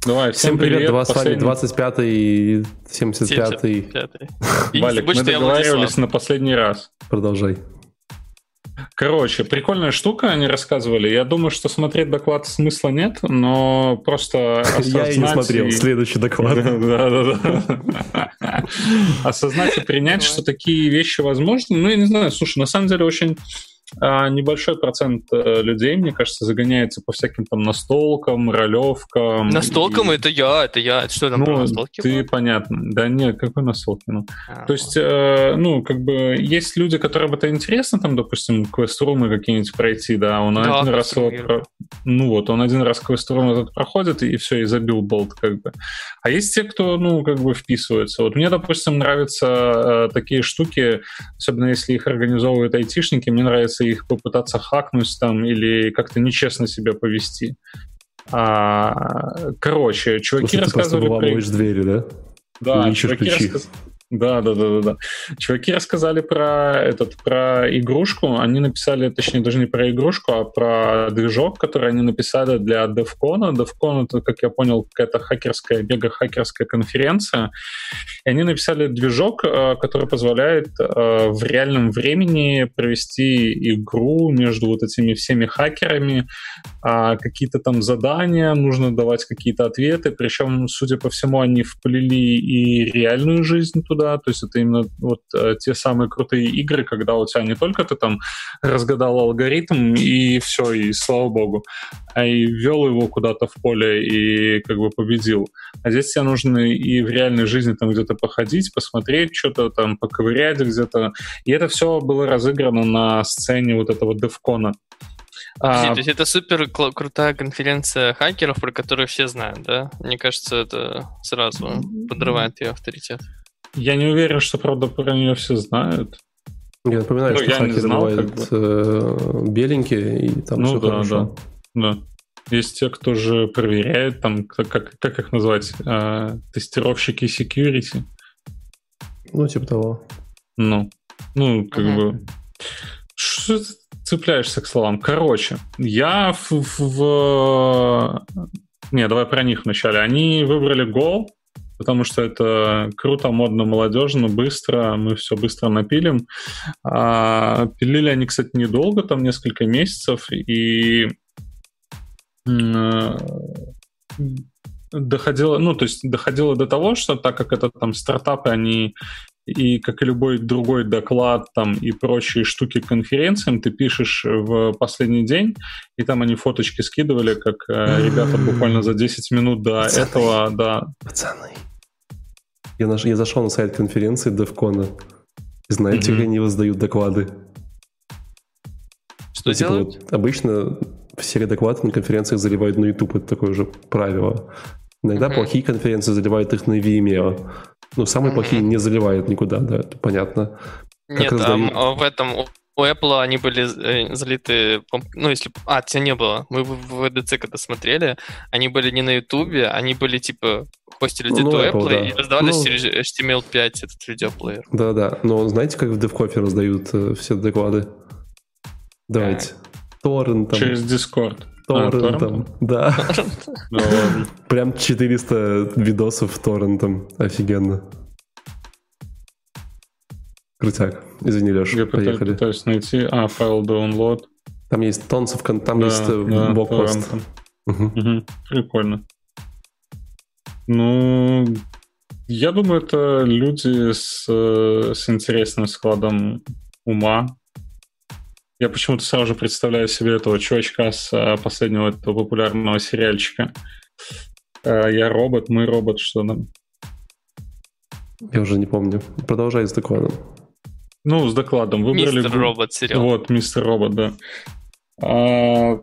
Давай, Всем привет, два с вами последний- 25 и 75 75-й. И не Валик, мы договаривались на последний раз. Продолжай. Короче, прикольная штука, они рассказывали. Я думаю, что смотреть доклад смысла нет, но просто Я и не осознать смотрел. и- Следующий доклад. Да-да-да. Осознать и принять, что такие вещи возможны. Ну, я не знаю, слушай, на самом деле очень а, небольшой процент э, людей, мне кажется, загоняется по всяким там настолкам, ролевкам. Настолком И- это я, это я. Это что там про Ну, настолки? ты было? понятно. Да нет, какой настолки? Ну, А, то есть, э, ну, как бы, есть люди, которым это интересно, там, допустим, квест-румы какие-нибудь пройти, да, он Да, один раз его... про- Ну вот, он один раз квест-рум этот проходит, и все, и забил болт, как бы. А есть те, кто, ну, как бы вписывается. Вот мне, допустим, нравятся э, такие штуки, особенно если их организовывают айтишники, мне нравится их попытаться хакнуть там или как-то нечестно себя повести. А, короче, чуваки Слушай, ты просто рассказывали... про- двери, да? да, чуваки ключи. рассказ- Да, да, да, да, да. Чуваки рассказали про этот, про игрушку. Они написали, точнее, даже не про игрушку, а про движок, который они написали для DevCon. DevCon это, как я понял, какая-то хакерская, мега-хакерская конференция. И они написали движок, э, который позволяет э, в реальном времени провести игру между вот этими всеми хакерами, а, какие-то там задания, нужно давать какие-то ответы, причем, судя по всему, они вплели и реальную жизнь туда, то есть это именно вот э, те самые крутые игры, когда у тебя не только ты там разгадал алгоритм и все, и слава богу, а и ввел его куда-то в поле и как бы победил. А здесь тебе нужно и в реальной жизни там где-то походить, посмотреть, что-то там поковырять где-то. И это все было разыграно на сцене вот этого девкона. Подожди, А, то есть это супер крутая конференция хакеров, про которую все знают, да? Мне кажется, это сразу подрывает ее авторитет. Я не уверен, что, правда, про нее все знают. Я напоминаю, Ну, что я знал, бывают как э, беленькие, и там Ну все да, хорошо. Да. Есть те, кто же проверяет, там, как, как, их назвать, а, тестировщики security. Ну, типа того. Ну, ну, как угу. бы... Что ты цепляешься к словам? Короче, я в, в... Не, давай про них вначале. Они выбрали гол, потому что это круто, модно, молодежно, быстро, мы все быстро напилим. А, пилили они, кстати, недолго, там несколько месяцев, и э, доходило, ну, то есть доходило до того, что так как это там стартапы, они и как и любой другой доклад там и прочие штуки к конференциям, ты пишешь в последний день, и там они фоточки скидывали, как э, ребята буквально за 10 минут до Пацаны. этого, да. Пацаны. Я, наш, я зашел на сайт конференции. И знаете, mm-hmm. как они воздают доклады? Что типа, делают? Вот, обычно все доклады на конференциях заливают на YouTube, это такое же правило. Иногда mm-hmm. плохие конференции заливают их на Vimeo. Ну, самые mm-hmm. плохие не заливают никуда, да, это понятно. Как Нет, раздают... а в этом у Apple они были э, залиты, ну, если... А, тебя не было. Мы в VDC когда смотрели, они были не на YouTube, они были, типа, хостили ну, где-то Apple, Apple да. и раздавались ну, через HTML5, этот видеоплеер. Да-да, но знаете, как в DevCoffee раздают э, все доклады? Давайте. Торрентом. Через Discord. Торрентом, а, да. Ну, Прям 400 видосов торрентом. Офигенно. Крутяк. Извини, Леша, Я поехали. пытаюсь найти... А, файл download. Там есть тонсов, там да, есть э, да, блокпост. Угу. Угу. Прикольно. Ну, я думаю, это люди с, э, с интересным складом ума, я почему-то сразу же представляю себе этого чувачка с а, последнего этого популярного сериальчика. Я робот, мы робот, что там? Я уже не помню. Продолжай с докладом. Ну, с докладом. Выбрали... Мистер Робот сериал. Вот, Мистер Робот, да. А,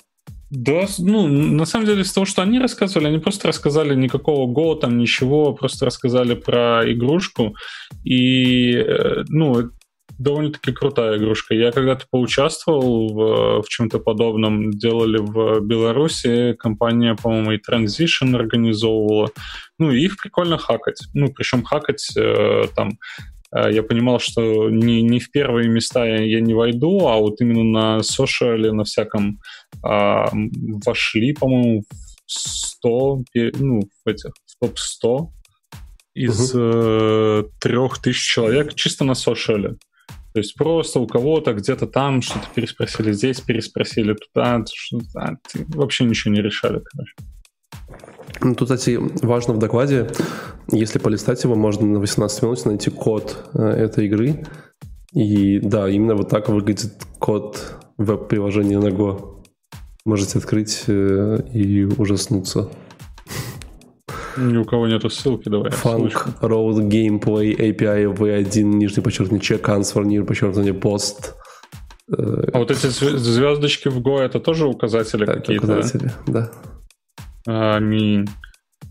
да, ну, на самом деле, из того, что они рассказывали, они просто рассказали никакого го, там, ничего, просто рассказали про игрушку. И, э, ну, довольно-таки крутая игрушка. Я когда-то поучаствовал в, в чем-то подобном. Делали в Беларуси. Компания, по-моему, и Transition организовывала. Ну, их прикольно хакать. Ну, причем хакать э, там я понимал, что не, не в первые места я, я не войду, а вот именно на сошиале, на всяком э, вошли, по-моему, в 100, ну, в этих, в топ-100 из uh-huh. э, 3000 человек чисто на сошиале. То есть просто у кого-то где-то там что-то переспросили здесь, переспросили туда, что-то, вообще ничего не решали, короче. Ну, тут, кстати, важно в докладе, если полистать его, можно на 18 минут найти код э, этой игры. И да, именно вот так выглядит код веб-приложения на Go. Можете открыть э, и ужаснуться. Ни у кого нету ссылки, давай. Funk, Road, Gameplay, API, V1, нижний подчеркивание, check, answer, нижний подчеркивание, post. А вот эти звездочки в Go это тоже указатели да, какие-то? указатели, да. Аминь.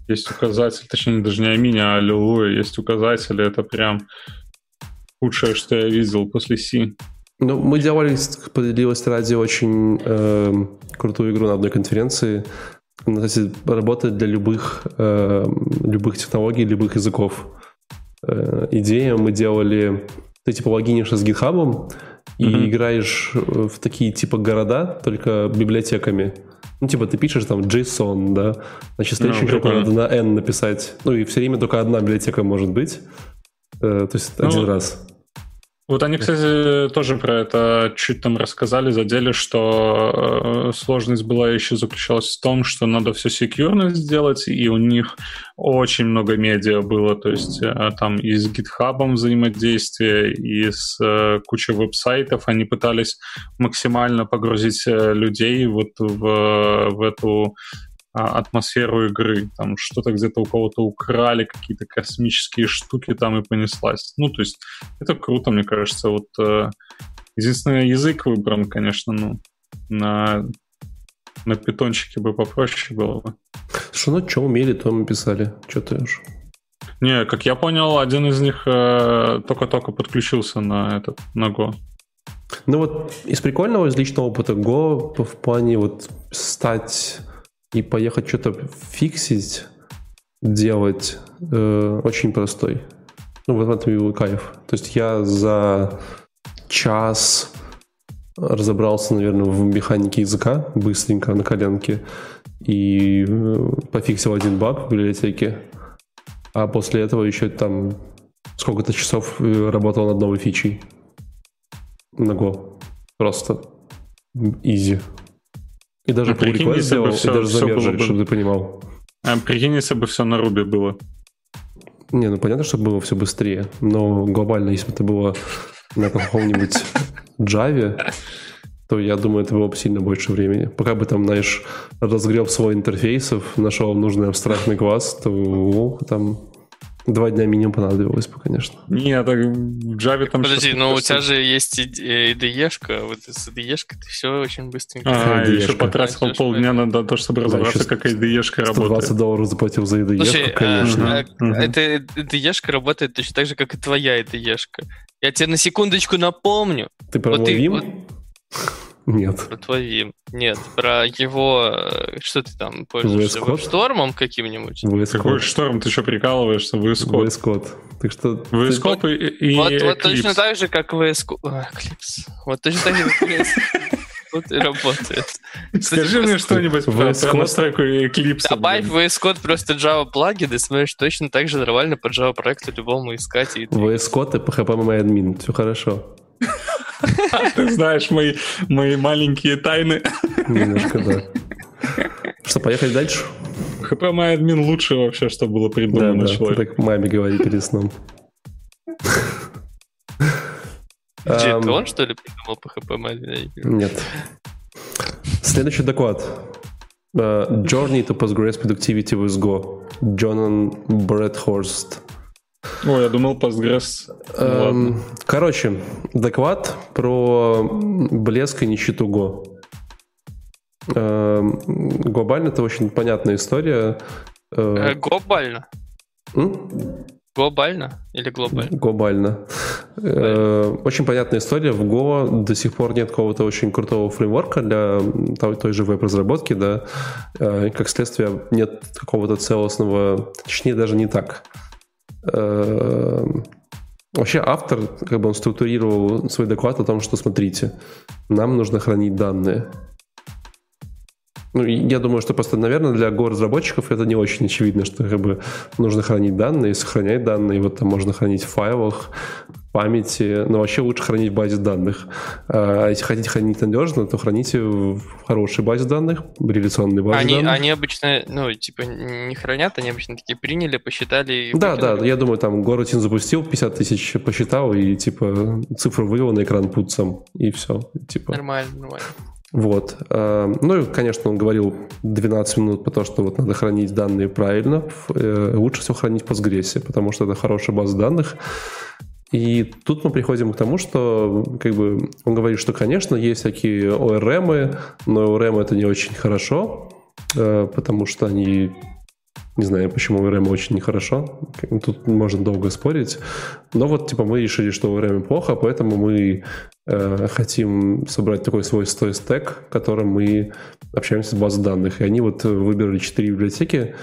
Есть указатель, точнее, даже не аминь, а аллилуйя. Есть указатели, это прям худшее, что я видел после C. Ну, мы делали, поделилось ради очень э, крутую игру на одной конференции кстати, работает для любых, э, любых технологий, любых языков. Э, идея мы делали, ты типа логинишься с GitHub и mm-hmm. играешь в такие типа города, только библиотеками. Ну, типа, ты пишешь там JSON, да, значит, следующий ну, надо на N написать. Ну, и все время только одна библиотека может быть. Э, то есть ну, один раз. Вот они, кстати, тоже про это чуть там рассказали, задели, что э, сложность была еще заключалась в том, что надо все секьюрно сделать, и у них очень много медиа было, то есть э, там и с GitHub взаимодействие, и с э, кучей веб-сайтов. Они пытались максимально погрузить людей вот в, в эту атмосферу игры. Там что-то где-то у кого-то украли, какие-то космические штуки там и понеслась. Ну, то есть это круто, мне кажется. Вот э, единственный язык выбран, конечно, ну, на, на питончике бы попроще было бы. Что, ну, что умели, то мы писали. Что ты уж. Не, как я понял, один из них э, только-только подключился на этот, на Go. Ну вот из прикольного, из личного опыта Go в плане вот стать и поехать что-то фиксить, делать э, очень простой. Ну, в этом и кайф. То есть я за час разобрался, наверное, в механике языка быстренько на коленке и э, пофиксил один баг в библиотеке. А после этого еще там сколько-то часов э, работал над новой фичей. На Go. Просто изи. И даже Ну, прикинь, pull если бы сделал, всё- и даже замержили, было бы- чтобы ты понимал. А прикинь, если бы все на Руби было. Не, ну понятно, что было все быстрее, но глобально, если бы это было на каком-нибудь Java, то я думаю, это было бы сильно больше времени. Пока бы там, знаешь, разгреб свой интерфейсов, нашел нужный абстрактный класс, то там два дня минимум понадобилось бы, конечно. Нет, так в Java там... Подожди, щас ну у тебя же есть IDE-шка, вот с IDE-шкой ты все очень быстренько. А, IDE-шка. еще потратил полдня на то, чтобы разобраться, еще как IDE-шка 120 работает. долларов заплатил за еду, Слушай, конечно. а, а, эта IDE-шка работает точно так же, как и твоя IDE-шка. Я тебе на секундочку напомню Ты про вот мой ты- Vim? вот- Нет. про Vim. Нет, про его... э, Что ты там пользуешься? VS Code? Штормом каким-нибудь? VS Какой шторм, ты что прикалываешься? VS Code. VS Code. Так что... VS ты- Code и, и Вот, вот точно так же, как VS Code. Eclipse. Вот точно так же, как VS Code и работает. Скажи мне что-нибудь про, про настройку Eclipse. Добавь блин. VS Code просто Java плагин, и сможешь точно так же нормально по Java проекту любому искать. И ты- VS Code и PHP админ. Все хорошо. Ты знаешь мои, мои маленькие тайны. Немножко, да. Что, поехали дальше? HP админ лучше вообще, что было Да, придумано да, ты человек. так маме говори перед сном. Эм, это он, что ли, придумал PHP Manager? Нет. Следующий доклад. Э, Journey to Postgres Productivity with Go. Джонан Брэдхорст. Ой, я думал Postgres. Эм, Ладно. Короче, доклад про блеск и нищету Go. Эм, Глобально это очень понятная история. Э, Э, Глобально. м? Глобально или глобально? Глобально. Э, Очень понятная история. В Go до сих пор нет какого-то очень крутого фреймворка для той, той же веб-разработки, да. Э, и Как следствие, нет какого-то целостного... Точнее, даже не так. Э, Вообще автор, как бы он структурировал свой доклад о том, что смотрите, нам нужно хранить данные. Ну, я думаю, что просто, наверное, для Go-разработчиков это не очень очевидно, что как бы нужно хранить данные, сохранять данные, вот там можно хранить в файлах, памяти, но вообще лучше хранить в базе данных. А если хотите хранить надежно, то храните в хорошей базе данных, в реляционной базе Они, данных. они обычно, ну, типа, не хранят, они обычно такие приняли, посчитали и Да, да, я думаю, там горутин запустил, 50 тысяч посчитал и типа цифру вывел на экран путцем, и все. Типа. Нормально, нормально. Вот. А, Ну и, конечно, он говорил 12 минут по то, что вот надо хранить данные правильно. Э, Лучше всего хранить Postgres, потому что это хорошая база данных. И тут мы приходим к тому, что как бы он говорит, что, конечно, есть всякие ORM, но ORM это не очень хорошо, э, потому что они не знаю, почему ORM очень нехорошо. Тут можно долго спорить. Но вот, типа, мы решили, что ORM плохо, поэтому мы э, хотим собрать такой свой стой стек, которым мы общаемся с базой данных. И они вот выбрали четыре библиотеки.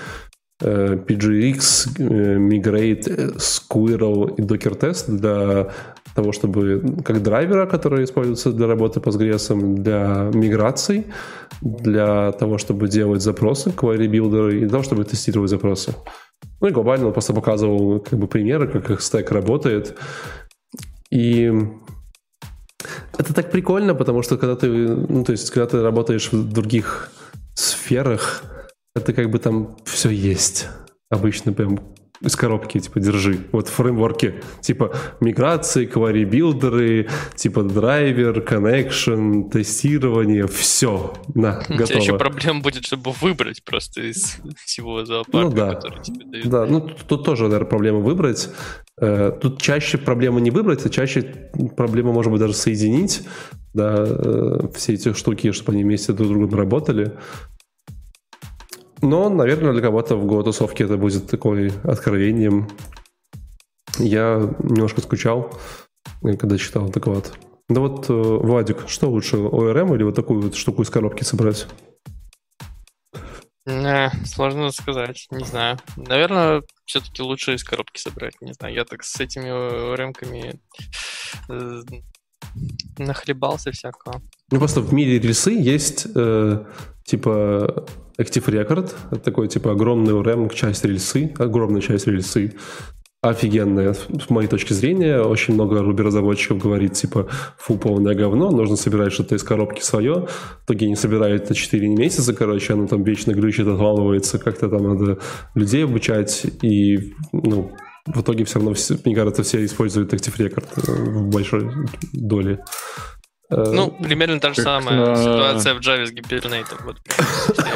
э, PGX, э, Migrate, э, Squirrel и Docker Test для того, чтобы как драйвера, которые используются для работы Postgres, для миграций, для того, чтобы делать запросы, query builder, и для того, чтобы тестировать запросы. Ну и глобально он просто показывал как бы примеры, как их стек работает. И это так прикольно, потому что когда ты, ну, то есть, когда ты работаешь в других сферах, это как бы там все есть. Обычно прям из коробки, типа, держи. Вот фреймворки, типа, миграции, query-билдеры, типа, драйвер, connection, тестирование, все, на, У тебя еще готово. проблема будет, чтобы выбрать просто из всего зоопарка, Ну да. который тебе дают. Да, ну тут, тут тоже, наверное, проблема выбрать. Э, Тут чаще проблема не выбрать, а чаще проблема, может быть, даже соединить да, э, все эти штуки, чтобы они вместе друг с другом работали. Но, наверное, для кого-то в Go-тусовке это будет такой откровением. Я немножко скучал, э, когда читал доклад. Да вот, э, Владик, что лучше, ORM или вот такую вот штуку из коробки собрать? Не, сложно сказать, не знаю. Наверное, все-таки лучше из коробки собрать. Не знаю, я так с этими э, рэмками э, нахлебался всякого. Ну, просто в мире рельсы есть э, типа Active Record, такой типа огромный RAM, часть рельсы, огромная часть рельсы, офигенная. С моей точки зрения, очень много Ruby-разработчиков говорит, типа, фу, полное говно, нужно собирать что-то из коробки свое. В итоге не собирают это 4 месяца, короче, оно там вечно глючит, отваливается, как-то там надо людей обучать, и, ну, в итоге все равно, мне кажется, все используют Active Record э, в большой доле. Э, ну, примерно та же самая на... ситуация в Java с Hibernate. Вот,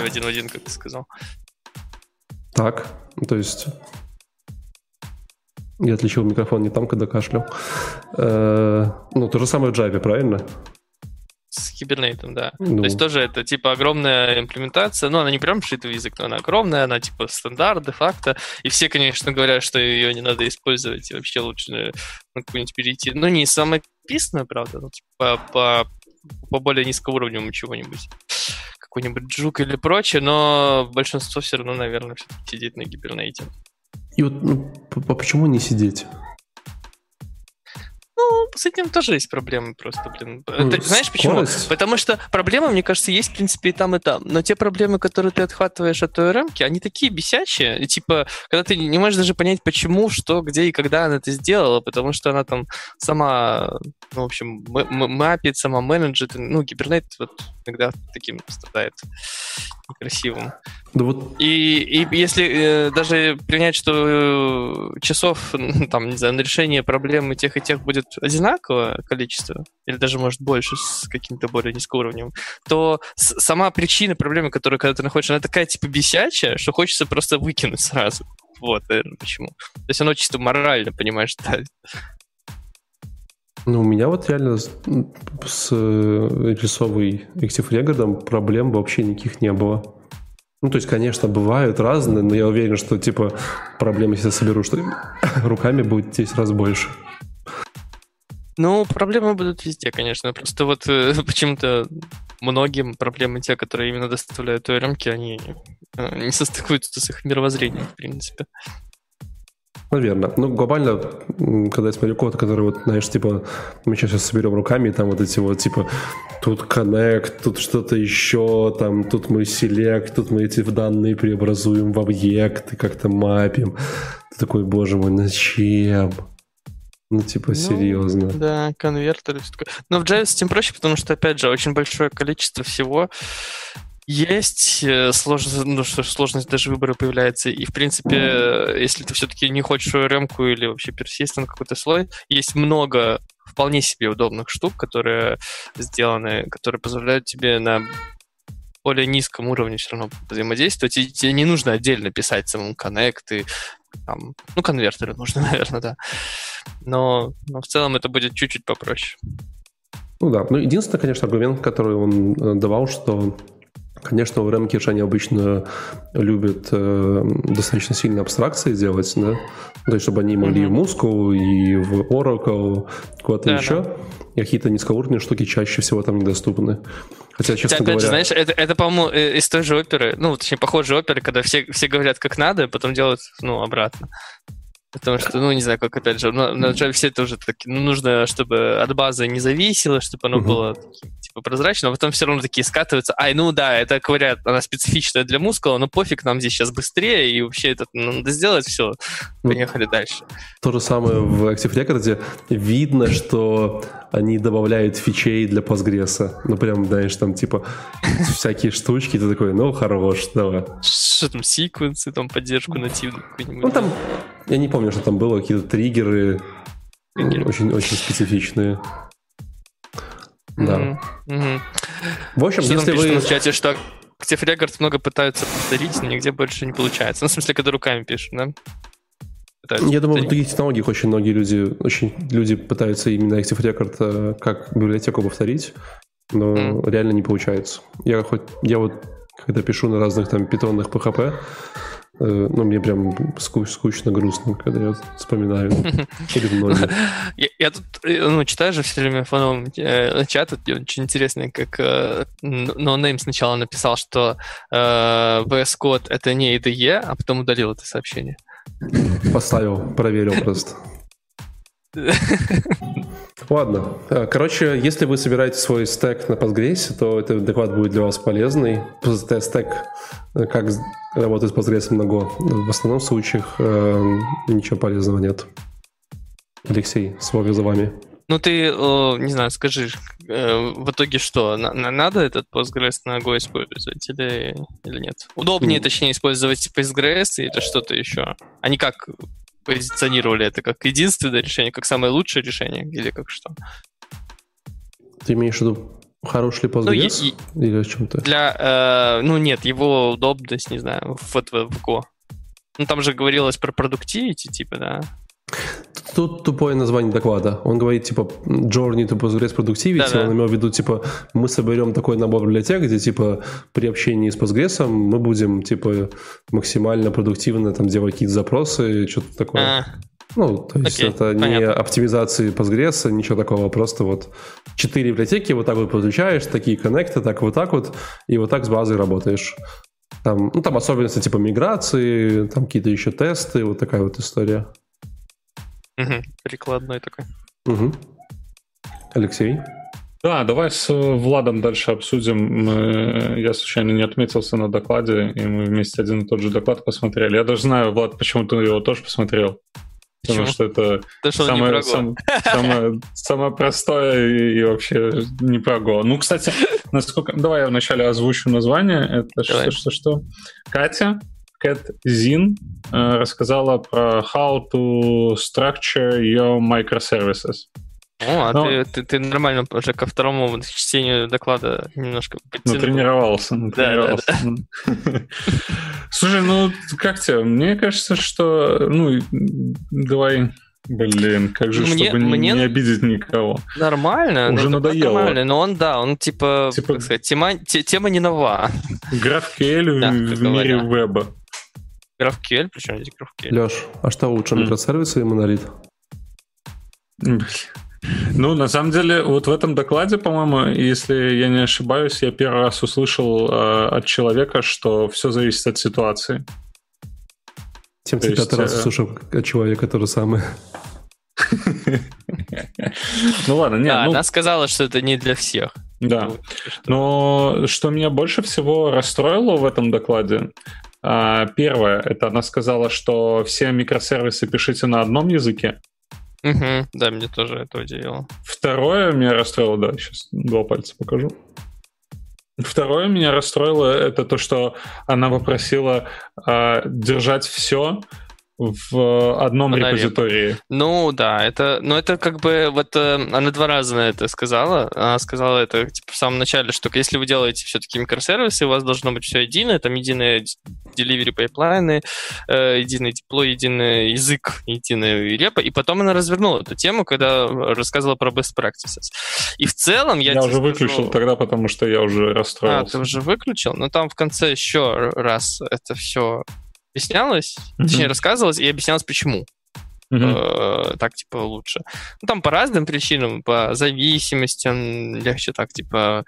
один в один, как ты сказал. Так, то есть я отличил микрофон не там, когда кашлял. Э, ну, то же самое в Java, правильно? С Hibernate, да. Ну. То есть тоже это типа огромная имплементация, ну, она не прям шитый язык, но она огромная, она типа стандарт, де-факто, и все, конечно, говорят, что ее не надо использовать, и вообще лучше на какую-нибудь перейти. Ну, не самописную, правда, но типа по, по более низкоуровневому чего-нибудь какой-нибудь джук или прочее, но большинство все равно, наверное, сидит на гибернете. И вот ну, почему не сидеть? С этим тоже есть проблемы просто, блин. Ну, ты, знаешь почему? Потому что проблемы, мне кажется, есть, в принципе, и там, и там. Но те проблемы, которые ты отхватываешь от той рамки, они такие бесячие. И, типа, когда ты не можешь даже понять, почему, что, где и когда она это сделала, потому что она там сама, ну, в общем, мапит, сама менеджит. Ну, гибернет вот иногда таким страдает некрасивым. Да вот... и, и если э, даже принять, что э, часов там, не знаю, на решение проблемы тех и тех будет одинаковое количество, или даже, может, больше с каким-то более низкоуровневым, то с- сама причина проблемы, которую когда ты находишь, она такая, типа, бесячая, что хочется просто выкинуть сразу. Вот, наверное, почему. То есть оно чисто морально, понимаешь, да. Ну, у меня вот реально с, с э, рисовой Active Record проблем вообще никаких не было. Ну, то есть, конечно, бывают разные, но я уверен, что, типа, проблемы, если я соберу, что руками будет 10 раз больше. Ну, проблемы будут везде, конечно. Просто вот э, почему-то многим проблемы те, которые именно доставляют рамки, они э, не состыкуются с их мировоззрением, в принципе. Наверное. Ну, глобально, когда я смотрю код, который вот, знаешь, типа, мы сейчас соберем руками, и там вот эти вот, типа, тут connect, тут что-то еще, там, тут мы select, тут мы эти данные преобразуем в объекты, как-то мапим. Ты такой, боже мой, зачем? Ну, типа, ну, серьезно. Да, конвертеры. Но в Java с этим проще, потому что, опять же, очень большое количество всего есть, э, сложность, ну, что сложность даже выбора появляется. И, в принципе, если ты все-таки не хочешь ремку или вообще persistent какой-то слой, есть много вполне себе удобных штук, которые сделаны, которые позволяют тебе на более низком уровне все равно взаимодействовать, и тебе не нужно отдельно писать самому коннекты, там, ну, конвертеры нужно, наверное, да. Но, но в целом это будет чуть-чуть попроще. Ну да, ну единственный, конечно, аргумент, который он э, давал, что Конечно, в ремке же они обычно любят э, достаточно сильно абстракции делать, да? То есть, чтобы они могли mm-hmm. и в Muscle, и в Oracle, куда-то да, еще. Да. И какие-то низкоуровневые штуки чаще всего там недоступны. Хотя, честно Хотя, опять говоря... же, знаешь, это, это по-моему, э, из той же оперы, ну, точнее, похожей оперы, когда все, все говорят, как надо, а потом делают, ну, обратно. Потому что, ну, не знаю, как опять же, на, на Java все это уже так, ну, нужно, чтобы от базы не зависело, чтобы оно было типа прозрачно, а потом все равно такие скатываются. Ай, ну да, это говорят, она специфичная для мускула, но пофиг, нам здесь сейчас быстрее, и вообще это ну, надо сделать, все, поехали ну, дальше. То же самое в Active Record видно, что они добавляют фичей для Postgres. Ну, прям, знаешь, там, типа, всякие штучки, ты такой, ну, хорош, давай. Что там, секвенсы, там, поддержку нативную какую-нибудь? Ну, там, я не помню, что там было, какие-то триггеры, триггеры. очень, очень специфичные. Да. В общем, если вы... в чате, что Active Record много пытаются повторить, но нигде больше не получается. Ну, в смысле, когда руками пишут, да? Пытаются Я думаю, в других технологиях очень многие люди, очень люди пытаются именно Active Record э, как библиотеку повторить, но mm. реально не получается. Я хоть, я вот, когда пишу на разных там питонных PHP, Э, ну, мне прям скуч, скучно, грустно, когда я вспоминаю. Или многие. Я, я тут, э, ну, читаю же все время фоновым э, чат, очень интересно, как э, NoName сначала написал, что э, VS Code это не IDE, а потом удалил это сообщение. Поставил, проверил просто. Ладно. Э, короче, если вы собираете свой стек на Postgres, то этот доклад будет для вас полезный. Стек, э, как работать с Postgres много. В основном случаях э, ничего полезного нет. Алексей, слово за вами. Ну, ты, не знаю, скажи, в итоге что? Надо этот Postgres на Go использовать или, или нет? Удобнее, точнее, использовать Postgres или что-то еще? Не как позиционировали это как единственное решение, как самое лучшее решение, или как что? Ты имеешь в виду хороший ли Postgres? Ну, или о чем-то? Для, э, ну нет, его удобность, не знаю, в, в, в Go. Ну там же говорилось про продуктивити, типа, да. Тут тупое название доклада. Он говорит, типа, Journey to Postgres Productivity. Да, Он имел в виду, типа, мы соберем такой набор библиотек, где, типа, при общении с Postgres мы будем, типа, максимально продуктивно там делать какие-то запросы, что-то такое. А, ну, то есть Окей, это понятно. не оптимизации Postgres, ничего такого, просто вот четыре библиотеки вот так вот подключаешь, такие коннекты, так вот так вот, и вот так с базой работаешь. Там, ну, там особенности типа миграции, там какие-то еще тесты, вот такая вот история. Угу, прикладной такой. Угу. Алексей? Да, давай с Владом дальше обсудим. Мы, я случайно не отметился на докладе, и мы вместе один и тот же доклад посмотрели. Я даже знаю, Влад, почему ты его тоже посмотрел. Потому Почему? что это То, что самое, сам, самое, самое простое и, и вообще не про Go. Ну, кстати, насколько... Давай я вначале озвучу название. Это что, что, что? Катя Кэт Зин рассказала про how to structure your microservices. О, а Но... ты, ты, ты нормально уже ко второму чтению доклада немножко подтянул. Натренировался, натренировался. Да, да, да. Слушай, ну как тебе? Мне кажется, что... Ну, давай... Блин, как же, мне, чтобы мне не, обидеть никого. Нормально. Уже ну, надоело. Нормально, но он, да, он типа, типа как сказать, тема, тема не нова. GraphQL да, в, в мире веба. GraphQL, причем здесь GraphQL. Леш, а что лучше, mm. микросервисы и монолит? Ну, на самом деле, вот в этом докладе, по-моему, если я не ошибаюсь, я первый раз услышал э, от человека, что все зависит от ситуации. 75 раз э... услышал от человека то же самое. Ну ладно, нет. Да, она сказала, что это не для всех. Да. Но что меня больше всего расстроило в этом докладе, первое, это она сказала, что все микросервисы пишите на одном языке. Угу, да, мне тоже это удивило. Второе меня расстроило, да, сейчас два пальца покажу. Второе меня расстроило, это то, что она попросила э, держать все в одном Она репозитории. Ну да, это, ну это как бы вот э, она два раза на это сказала. Она сказала это типа, в самом начале, что если вы делаете все-таки микросервисы, у вас должно быть все единое, там единые delivery пайплайны, э, единый деплой, единый язык, единый репо. И потом она развернула эту тему, когда рассказывала про best practices. И в целом я... Я уже скажу... выключил тогда, потому что я уже расстроился. А, ты уже выключил? Но там в конце еще раз это все объяснялось, mm-hmm. точнее рассказывалось и объяснялось почему. Mm-hmm. так, типа, лучше. Ну, там по разным причинам, по зависимостям легче так, типа,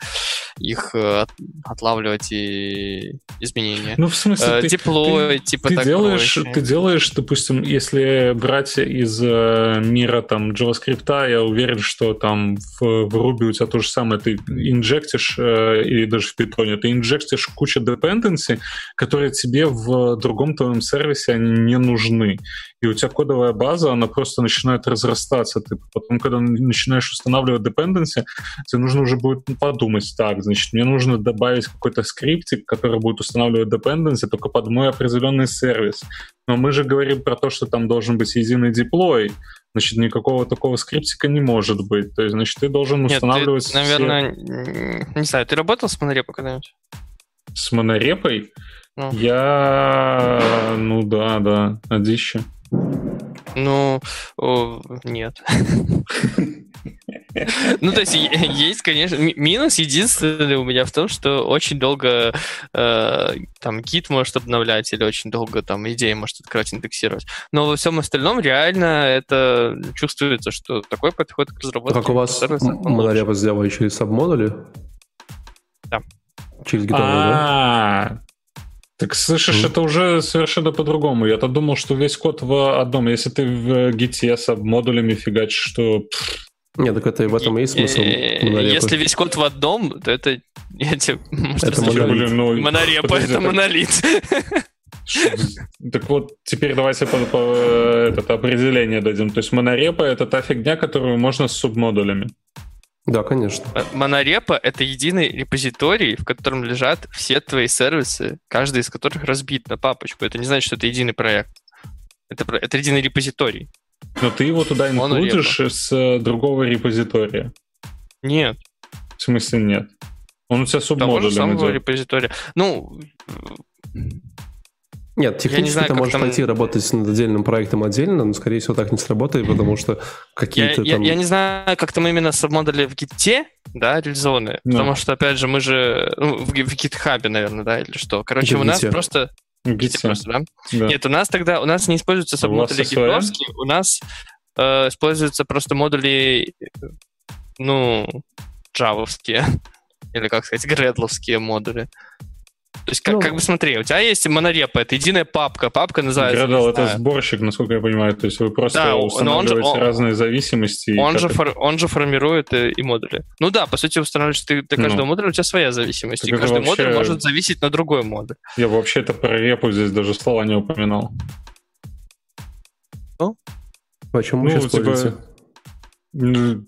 их э, от, отлавливать и изменения. Ну, в смысле, э, ты, Тепло, ты, типа, ты так делаешь, ты делаешь, допустим, если брать из э, мира там JavaScript, я уверен, что там в, в Ruby у тебя то же самое, ты инжектишь, э, или даже в Python, ты инжектишь кучу dependency, которые тебе в другом твоем сервисе они не нужны и у тебя кодовая база, она просто начинает разрастаться. Ты потом, когда начинаешь устанавливать dependency, тебе нужно уже будет подумать, так, значит, мне нужно добавить какой-то скриптик, который будет устанавливать dependency только под мой определенный сервис. Но мы же говорим про то, что там должен быть единый деплой, значит, никакого такого скриптика не может быть. То есть, значит, ты должен устанавливать... Нет, ты, наверное, все... не знаю, ты работал с монорепой когда-нибудь? С монорепой? Ну. Я... Ну да, да, одище. Ну, о, нет. Ну, то есть, есть, конечно, минус единственный у меня в том, что очень долго э, там гид может обновлять или очень долго там идеи может открывать, индексировать. Но во всем остальном реально это чувствуется, что такой подход к разработке. Как у вас монорепа сделали через сабмодули? Да. Через гитару, да? Так слышишь, mm. это уже совершенно по-другому. Я-то думал, что весь код в одном. Если ты в GT с модулями фигачишь, что... Нет, так это в этом и есть смысл монорепы. Если весь код в одном, то это... Я тебе, это монолит. Ну, монорепа, это монолит. Так вот, теперь давайте по, по, это определение дадим. То есть монорепа — это та фигня, которую можно с субмодулями. Да, конечно. Монорепа — это единый репозиторий, в котором лежат все твои сервисы, каждый из которых разбит на папочку. Это не значит, что это единый проект. Это, это единый репозиторий. Но ты его туда инклюдишь с другого репозитория? Нет. В смысле нет? Он у тебя субмодулем Того же самого идет. репозитория. Ну, нет, технически не ты можешь там... пойти работать над отдельным проектом отдельно, но, скорее всего, так не сработает, потому что какие-то я, там... Я, я не знаю, как там именно сабмодули в гите, да, реализованы, no. потому что, опять же, мы же... Ну, в, в GitHub, наверное, да, или что. Короче, у нас просто... Гите просто, да? да? Нет, у нас тогда... У нас не используются сабмодули гитовские, у нас э, используются просто модули, ну, джавовские, или, как сказать, гредловские модули. То есть, как, ну, как бы смотри, у тебя есть монорепа, это единая папка, папка называется... Gradle — это сборщик, насколько я понимаю, то есть вы просто да, устанавливаете он же, разные зависимости. Он же, фор, он же формирует и, и модули. Ну да, по сути, устанавливаешь ты для каждого ну, модуля, у тебя своя зависимость, и каждый вообще... модуль может зависеть на другой модуль. Я вообще это про репу здесь даже слова не упоминал. Ну? О чем мы ну, сейчас типа,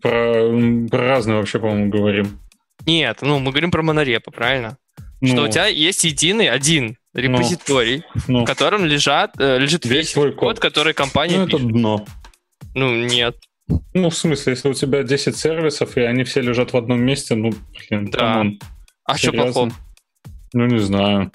про, про разные вообще, по-моему, говорим. Нет, ну мы говорим про монорепа, правильно? Ну, что у тебя есть единый один репозиторий, ну, ну. в котором лежат, э, лежит весь, весь твой код, код, который компания ну, пишет. это дно. Ну, нет. Ну, в смысле, если у тебя 10 сервисов, и они все лежат в одном месте, ну, блин, да. Come on. А что плохого? Ну, не знаю.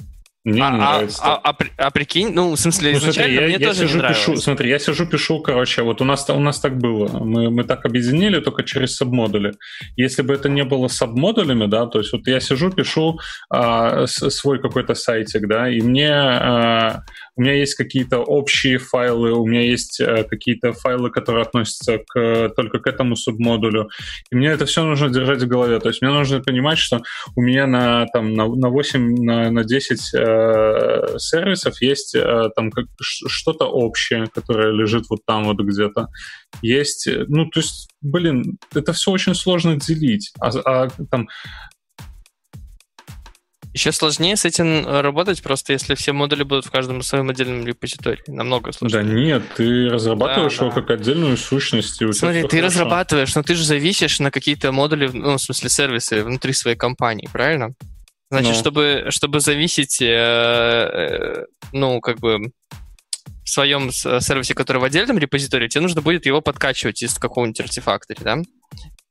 Мне а, а, нравится. А, а, а прикинь, ну, в смысле, ну, изначально смотри, я, мне я тоже сижу, не пишу, Смотри, я сижу, пишу, короче, вот у нас, у нас так было. Мы, мы так объединили только через сабмодули. Если бы это не было сабмодулями, да, то есть вот я сижу, пишу а, свой какой-то сайтик, да, и мне а, у меня есть какие-то общие файлы, у меня есть а, какие-то файлы, которые относятся к, только к этому субмодулю. И мне это все нужно держать в голове. То есть мне нужно понимать, что у меня на, там, на, на 8, на, на 10 э, сервисов есть э, там как, что-то общее, которое лежит вот там вот где-то. Есть, э, ну, то есть, блин, это все очень сложно делить. А, а там еще сложнее с этим работать, просто если все модули будут в каждом своем отдельном репозитории. Намного сложнее. Да нет, ты разрабатываешь да, его да. как отдельную сущность. И Смотри, ты хорошо. разрабатываешь, но ты же зависишь на какие-то модули, ну, в смысле, сервисы внутри своей компании, правильно? Значит, ну. чтобы, чтобы зависеть, э, э, ну, как бы в своем сервисе, который в отдельном репозитории, тебе нужно будет его подкачивать из какого-нибудь артефактора, да?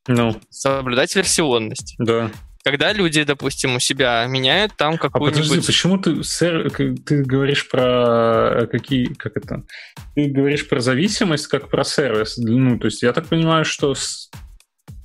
Ну. Соблюдать версионность. Да. Когда люди, допустим, у себя меняют там какую-нибудь... А подожди, почему ты, сэр, ты говоришь про какие, как это? Ты говоришь про зависимость как про сервис. Ну, то есть я так понимаю, что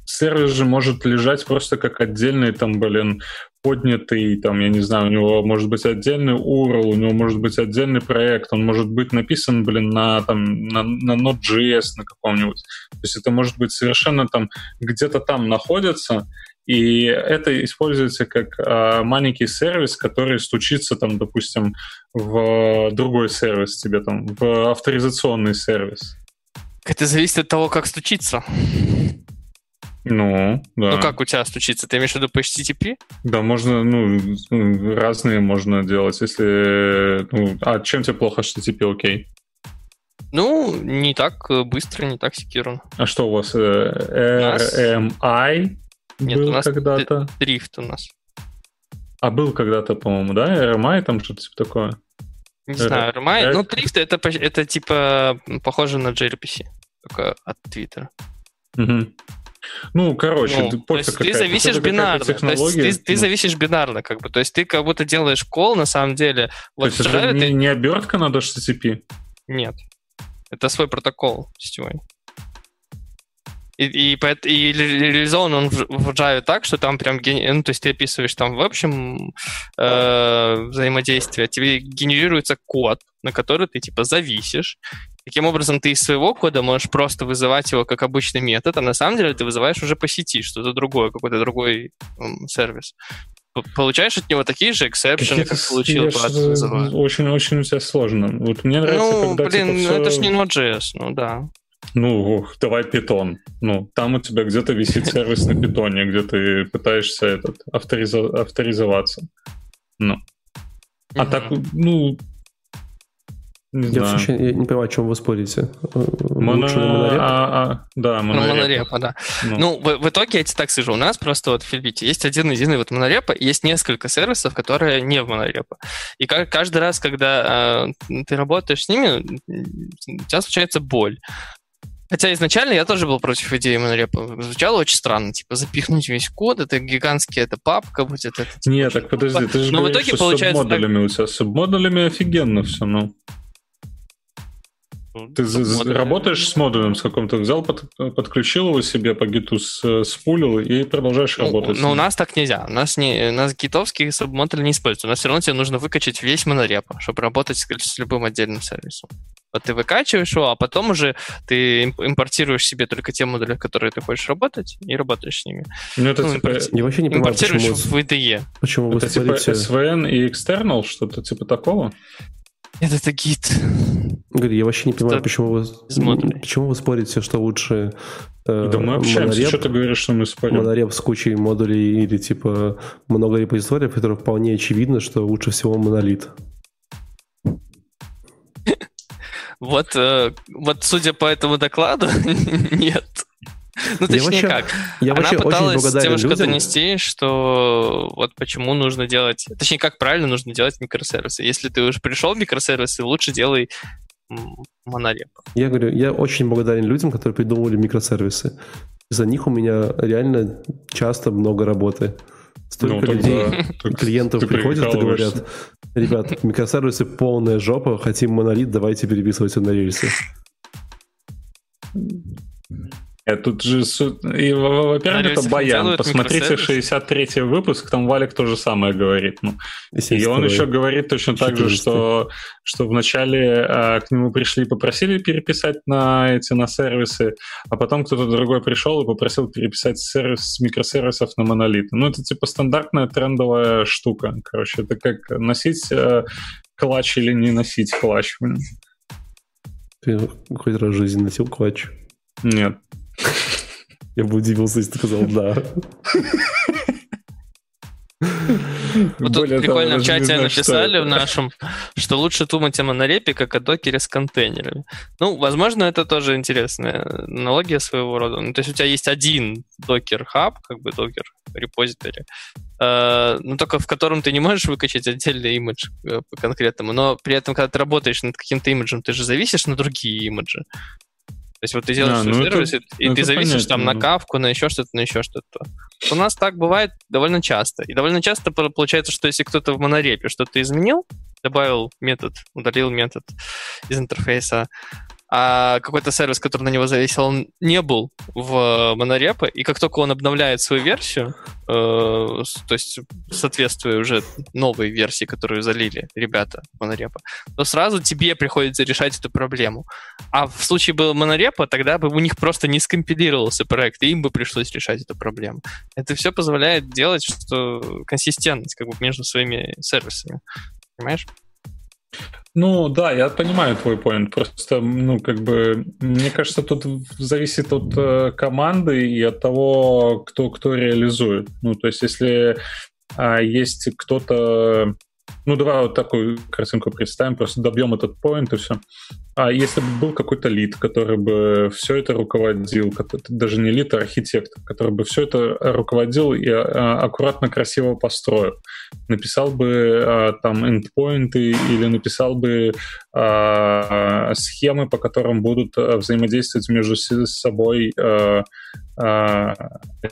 сервис же может лежать просто как отдельный там, блин, поднятый, там, я не знаю, у него может быть отдельный URL, у него может быть отдельный проект, он может быть написан, блин, на, там, на, на Node.js на каком-нибудь. То есть это может быть совершенно там где-то там находится, и это используется как э, маленький сервис, который стучится там, допустим, в другой сервис тебе там, в авторизационный сервис. Это зависит от того, как стучится. Ну, да. Ну, как у тебя стучится? Ты имеешь в виду по HTTP? Да, можно, ну, разные можно делать, если... Ну, а чем тебе плохо HTTP, окей? Ну, не так быстро, не так секьюрно. А что у вас? RMI Нет, был у нас когда-то? Дрифт у нас. А был когда-то, по-моему, да? RMI там что-то типа такое? Не знаю, RMI. Ну, Drift это, это типа похоже на gRPC, только от Twitter. Угу. Ну, короче, ну, то есть ты зависишь бинарно. То есть ты, ты ну. зависишь бинарно, как бы. То есть ты как будто делаешь кол, на самом деле. Вот то есть это ты... не, не обертка на HTTP? Нет. Это свой протокол сетевой. И, и, и реализован он в, Java так, что там прям, ну, то есть ты описываешь там в общем э, взаимодействие, тебе генерируется код, на который ты типа зависишь, Таким образом, ты из своего кода можешь просто вызывать его как обычный метод, а на самом деле ты вызываешь уже по сети что-то другое, какой-то другой um, сервис. получаешь от него такие же эксепшены, как получил по Очень-очень у тебя сложно. Вот мне нравится, ну, когда блин, типа, ну все... это ж не Node.js, ну да. Ну, ух, давай питон. Ну, там у тебя где-то висит сервис на питоне, где ты пытаешься этот, авторизо... авторизоваться. Ну. А так, ну, не я знаю. вообще не, не понимаю, о чем вы спорите. Моно... Лучше на монореп? А, а, да, монореп. Ну, монорепа, да. Ну, ну в, в итоге я тебе так скажу, у нас просто вот в Фильбите есть один единый вот монорепа, и есть несколько сервисов, которые не в монорепа. И как, каждый раз, когда э, ты работаешь с ними, у тебя случается боль. Хотя изначально я тоже был против идеи монорепа. Звучало очень странно, типа запихнуть весь код, это гигантский, это папка будет. Это, типа, Нет, так подожди, ты же Но говоришь, в итоге что получается с субмодулями так... у тебя. С субмодулями офигенно все, ну. Ну, Ты модуль. работаешь с модулем с каком-то, взял, под, подключил его себе по гиту, с, спулил и продолжаешь ну, работать. Но у нас так нельзя. У нас, не, у нас гитовский сабмодуль не используется. У нас все равно тебе нужно выкачать весь монореп, чтобы работать с, с любым отдельным сервисом. Вот ты выкачиваешь его, а потом уже ты импортируешь себе только те модули, которые ты хочешь работать, и работаешь с ними. Ну, это ну, типа... импорти... Я вообще не понимаю, импортируешь почему... в IDE. Почему вы это типа SVN и external, что-то типа такого? Нет, это гид. Говорю, я вообще не понимаю, это почему вы, почему вы спорите, что лучше э, Да мы общаемся, монореп, что ты говоришь, что мы спорим? Монореп с кучей модулей или типа много репозиториев, которых вполне очевидно, что лучше всего монолит. Вот, э, вот судя по этому докладу, нет. Ну, точнее вообще, как. Я Она пыталась девушка людям. донести, что вот почему нужно делать... Точнее, как правильно нужно делать микросервисы. Если ты уже пришел в микросервисы, лучше делай монореп. Я говорю, я очень благодарен людям, которые придумывали микросервисы. За них у меня реально часто много работы. Столько ну, людей, тогда, клиентов приходят и говорят, ребят, микросервисы полная жопа, хотим монолит, давайте переписывать на рельсы. Э, тут же, и, во-первых, это Баян. Посмотрите 63-й выпуск, там Валик то же самое говорит. Ну. И он еще говорит точно так же, что, что вначале а, к нему пришли и попросили переписать на эти на сервисы, а потом кто-то другой пришел и попросил переписать сервис с микросервисов на монолит. Ну, это типа стандартная трендовая штука. Короче, это как носить э, клатч или не носить клатч. Ты хоть раз в жизни носил клатч? Нет. Я бы удивился, если ты сказал «да». Вот тут прикольно в чате написали в нашем, что лучше думать о монорепе, как о докере с контейнерами. Ну, возможно, это тоже интересная аналогия своего рода. Ну, то есть у тебя есть один докер-хаб, как бы докер репозиторий, э, но только в котором ты не можешь выкачать отдельный имидж э, по конкретному, но при этом, когда ты работаешь над каким-то имиджем, ты же зависишь на другие имиджи. То есть вот ты делаешь а, ну сервис, это, и, и ты зависишь там на кавку, на еще что-то, на еще что-то. У нас так бывает довольно часто. И довольно часто получается, что если кто-то в монорепе что-то изменил, добавил метод, удалил метод из интерфейса, а какой-то сервис, который на него зависел, он не был в монорепе, и как только он обновляет свою версию, э, то есть соответствуя уже новой версии, которую залили ребята монорепа, то сразу тебе приходится решать эту проблему. А в случае был монорепа, тогда бы у них просто не скомпилировался проект, и им бы пришлось решать эту проблему. Это все позволяет делать что консистентность как бы между своими сервисами. Понимаешь? Ну да, я понимаю твой поинт. Просто, ну, как бы, мне кажется, тут зависит от э, команды и от того, кто, кто реализует. Ну, то есть, если а, есть кто-то ну, давай вот такую картинку представим, просто добьем этот поинт и все. А если бы был какой-то лид, который бы все это руководил, даже не лид, а архитектор, который бы все это руководил и а, аккуратно, красиво построил, написал бы а, там эндпоинты или написал бы а, схемы, по которым будут взаимодействовать между собой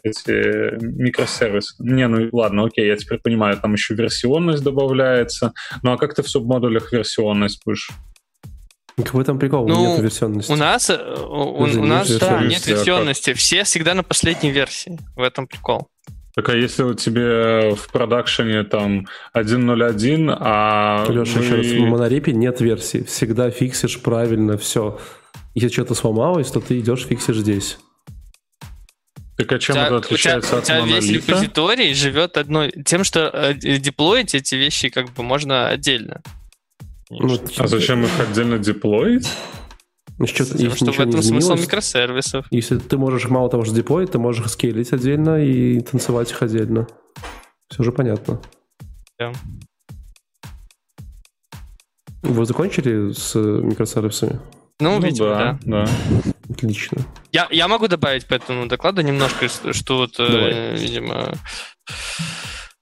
эти микросервисы. Не, ну ладно, окей, я теперь понимаю, там еще версионность добавляется. Ну а как ты в субмодулях версионность будешь? Какой там прикол? Ну, нет версионности. У нас, э, у, у нас да, нет версионности. Все всегда на последней версии. В этом прикол. Так а если у тебя в продакшене там 1.0.1, а... Леша, вы... еще раз, в монорепе нет версии. Всегда фиксишь правильно все. Если что-то сломалось, то ты идешь фиксишь здесь. Так а чем это отличается у тебя, от у тебя монолита? весь репозиторий живет одной... Тем, что э, деплоить эти вещи как бы можно отдельно. Ну, А зачем их отдельно деплоить? ну, что- Тем, если что в ничего не этом смысл микросервисов. Если ты можешь мало того, что деплоить, ты можешь их скейлить отдельно и танцевать их отдельно. Все же понятно. Да. Вы закончили с э, микросервисами? Ну, Ну видимо, да. да, да. Отлично. Я, я могу добавить по этому докладу немножко, что вот, э, видимо,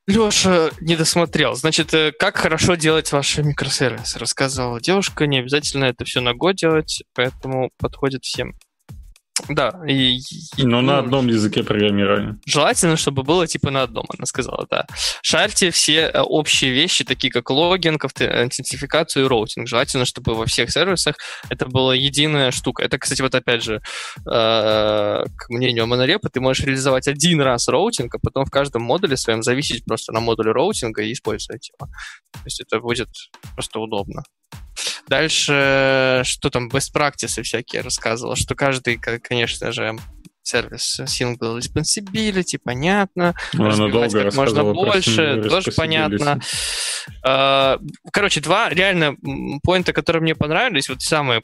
Леша не досмотрел. Значит, э, как хорошо делать ваши микросервисы, рассказывала девушка. Не обязательно это все на год делать, поэтому подходит всем. Да, и, и, Но на ну, одном языке программирования. Желательно, чтобы было типа на одном, она сказала, да. Шарьте все э, общие вещи, такие как logging, аутентификацию и роутинг. Желательно, чтобы во всех сервисах это была единая штука. Это, кстати, вот опять же, э, к мнению монорепа, ты можешь реализовать один раз роутинг, а потом в каждом модуле своем зависеть просто на модуле роутинга и использовать его. То есть это будет просто удобно. Дальше, что там, best practices всякие рассказывала, что каждый, конечно же, сервис single responsibility, понятно. Она Разбивать долго как можно больше, тоже понятно. А, Короче, два реально поинта, которые мне понравились, вот самые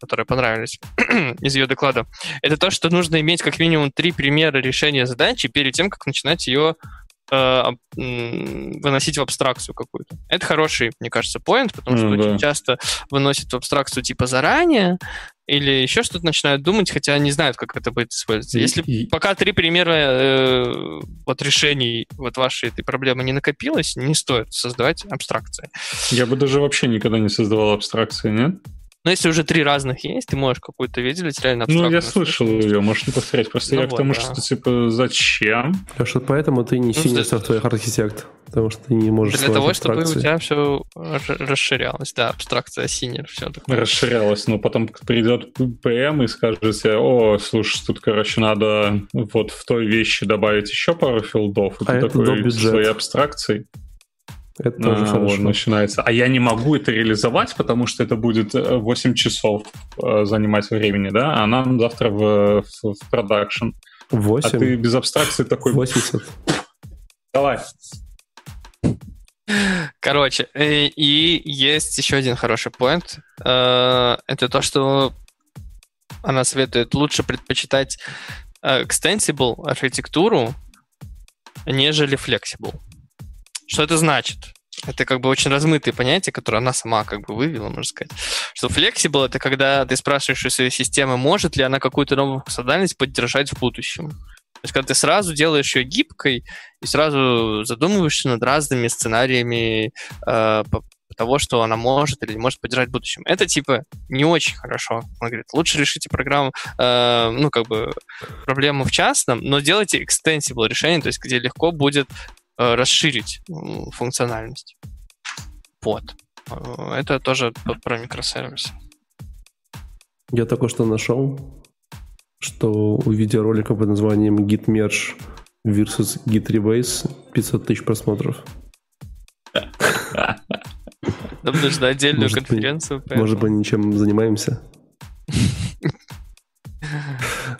которые понравились из ее доклада, это то, что нужно иметь как минимум три примера решения задачи перед тем, как начинать ее выносить в абстракцию какую-то. Это хороший, мне кажется, поинт, потому что да. очень часто выносят в абстракцию типа заранее или еще что-то начинают думать, хотя не знают, как это будет использоваться. Если И- пока три примера э, вот решений вот вашей этой проблемы не накопилось, не стоит создавать абстракции. Я бы даже вообще никогда не создавал абстракции, нет? Но если уже три разных есть, ты можешь какую-то выделить реально Ну, я слышал ее, можешь не повторять. Просто Ну я к вот, тому, да. что, типа, зачем? Леша, поэтому ты не Ну, синий за- софтвер архитект, потому что ты не можешь Для того, чтобы у абстракции. тебя все расширялось. Да, абстракция синер, все такое. расширялось, но потом придет ПМ и скажет тебе, о, слушай, тут, короче, надо вот в той вещи добавить еще пару филдов, и А ты это такой до бюджет. своей абстракцией Это тоже а, хорошо. вот, начинается. А я не могу это реализовать, потому что это будет э, 8 часов э, занимать времени, да, а нам завтра в, в, в продакшн. А 8? ты без абстракции такой, 80. давай. Короче, э, и есть еще один хороший поинт. Э, Это то, что она советует лучше предпочитать э, extensible архитектуру, нежели flexible. Что это значит? Это как бы очень размытые понятия, которые она сама как бы вывела, можно сказать. Что flexible — это когда ты спрашиваешь у своей системы, может ли она какую-то новую функциональность поддержать в будущем. То есть, когда ты сразу делаешь ее гибкой и сразу задумываешься над разными сценариями э, того, что она может или не может поддержать в будущем. Это типа не очень хорошо. Он говорит, лучше решите программу, э, ну как бы проблему в частном, но делайте extensible решение, то есть где легко будет расширить м, функциональность. Вот. Э, Это тоже про микросервисы. Я только что нашел, что у видеоролика под названием Git Merge versus Git Rebase 500 тысяч просмотров. Нам нужно отдельную Может конференцию. по Может быть, ничем занимаемся?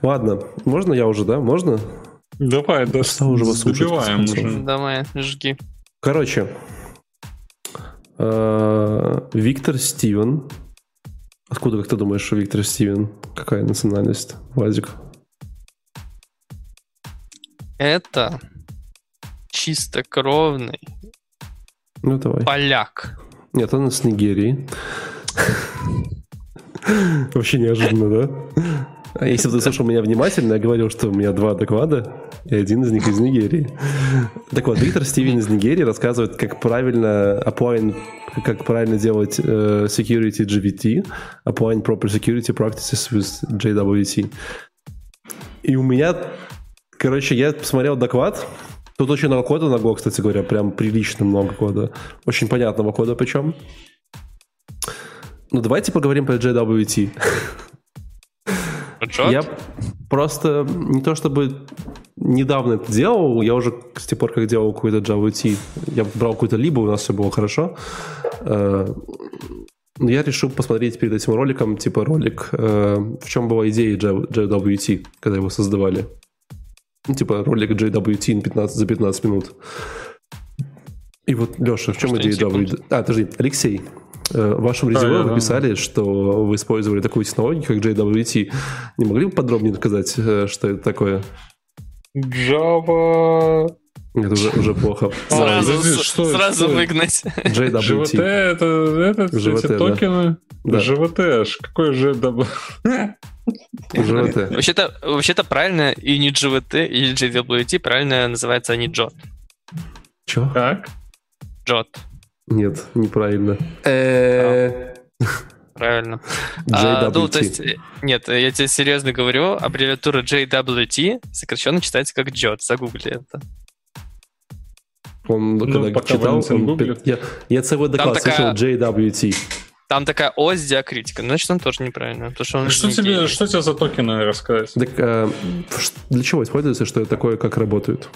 Ладно, можно я уже, да? Можно? Давай, да, уже вас добиваем уже. Давай, жги. Короче, э, Виктор Стивен. Откуда, как ты думаешь, что Виктор Стивен? Какая национальность? Вазик. Это чистокровный Ну, давай. поляк. Нет, он из Нигерии. Вообще неожиданно, да? А если бы ты слушал меня внимательно, я говорил, что у меня два доклада, и один из них из Нигерии. Так вот, Виктор Стивен из Нигерии рассказывает, как правильно applying, как правильно делать э, security GVT, applying proper security practices with JWT. И у меня, короче, я посмотрел доклад, Тут очень много кода на Go, кстати говоря, прям прилично много кода. Очень понятного кода причем. Ну, давайте поговорим про JWT. Джот? Я просто не то чтобы недавно это делал, я уже с тех пор, как делал какой-то JWT, я брал какую-то либо, у нас все было хорошо. Э, Но я решил посмотреть перед этим роликом, типа ролик, э, в чем была идея JWT, когда его создавали. Ну, типа ролик JWT 15, за 15 минут. И вот, Леша, в чем идея? JWT? А, подожди, Алексей, в вашем резюме я вы писали, что вы использовали такую технологию, как JWT. Не могли бы подробнее сказать, э, что это такое? Java... Нет, уже, уже плохо. А, Сразу, подожди, с- что- сразу что выгнать. ЖВТ JWT. это, это ЖВТ, эти да. токены? Да. ЖВТ, аж какой ЖВТ? JWT. Вообще-то, вообще-то правильно и не GVT, и не JWT, правильно называется они JOT. Че? Как? JOT, Нет, неправильно. Э, правильно. А, ну, то JWT. есть, э, нет, я тебе серьезно говорю, аббревиатура JWT сокращенно читается как JOT. Загугли это. Он, Ну, когда читал, он- я, я целый доклад такая- слышал JWT. Там такая ось диакритика. Ну, Значит, он тоже неправильно. Потому что он Что не тебе, гений. что тебе за токены рассказать? Так э, ш- для чего используется, что это такое, как работают?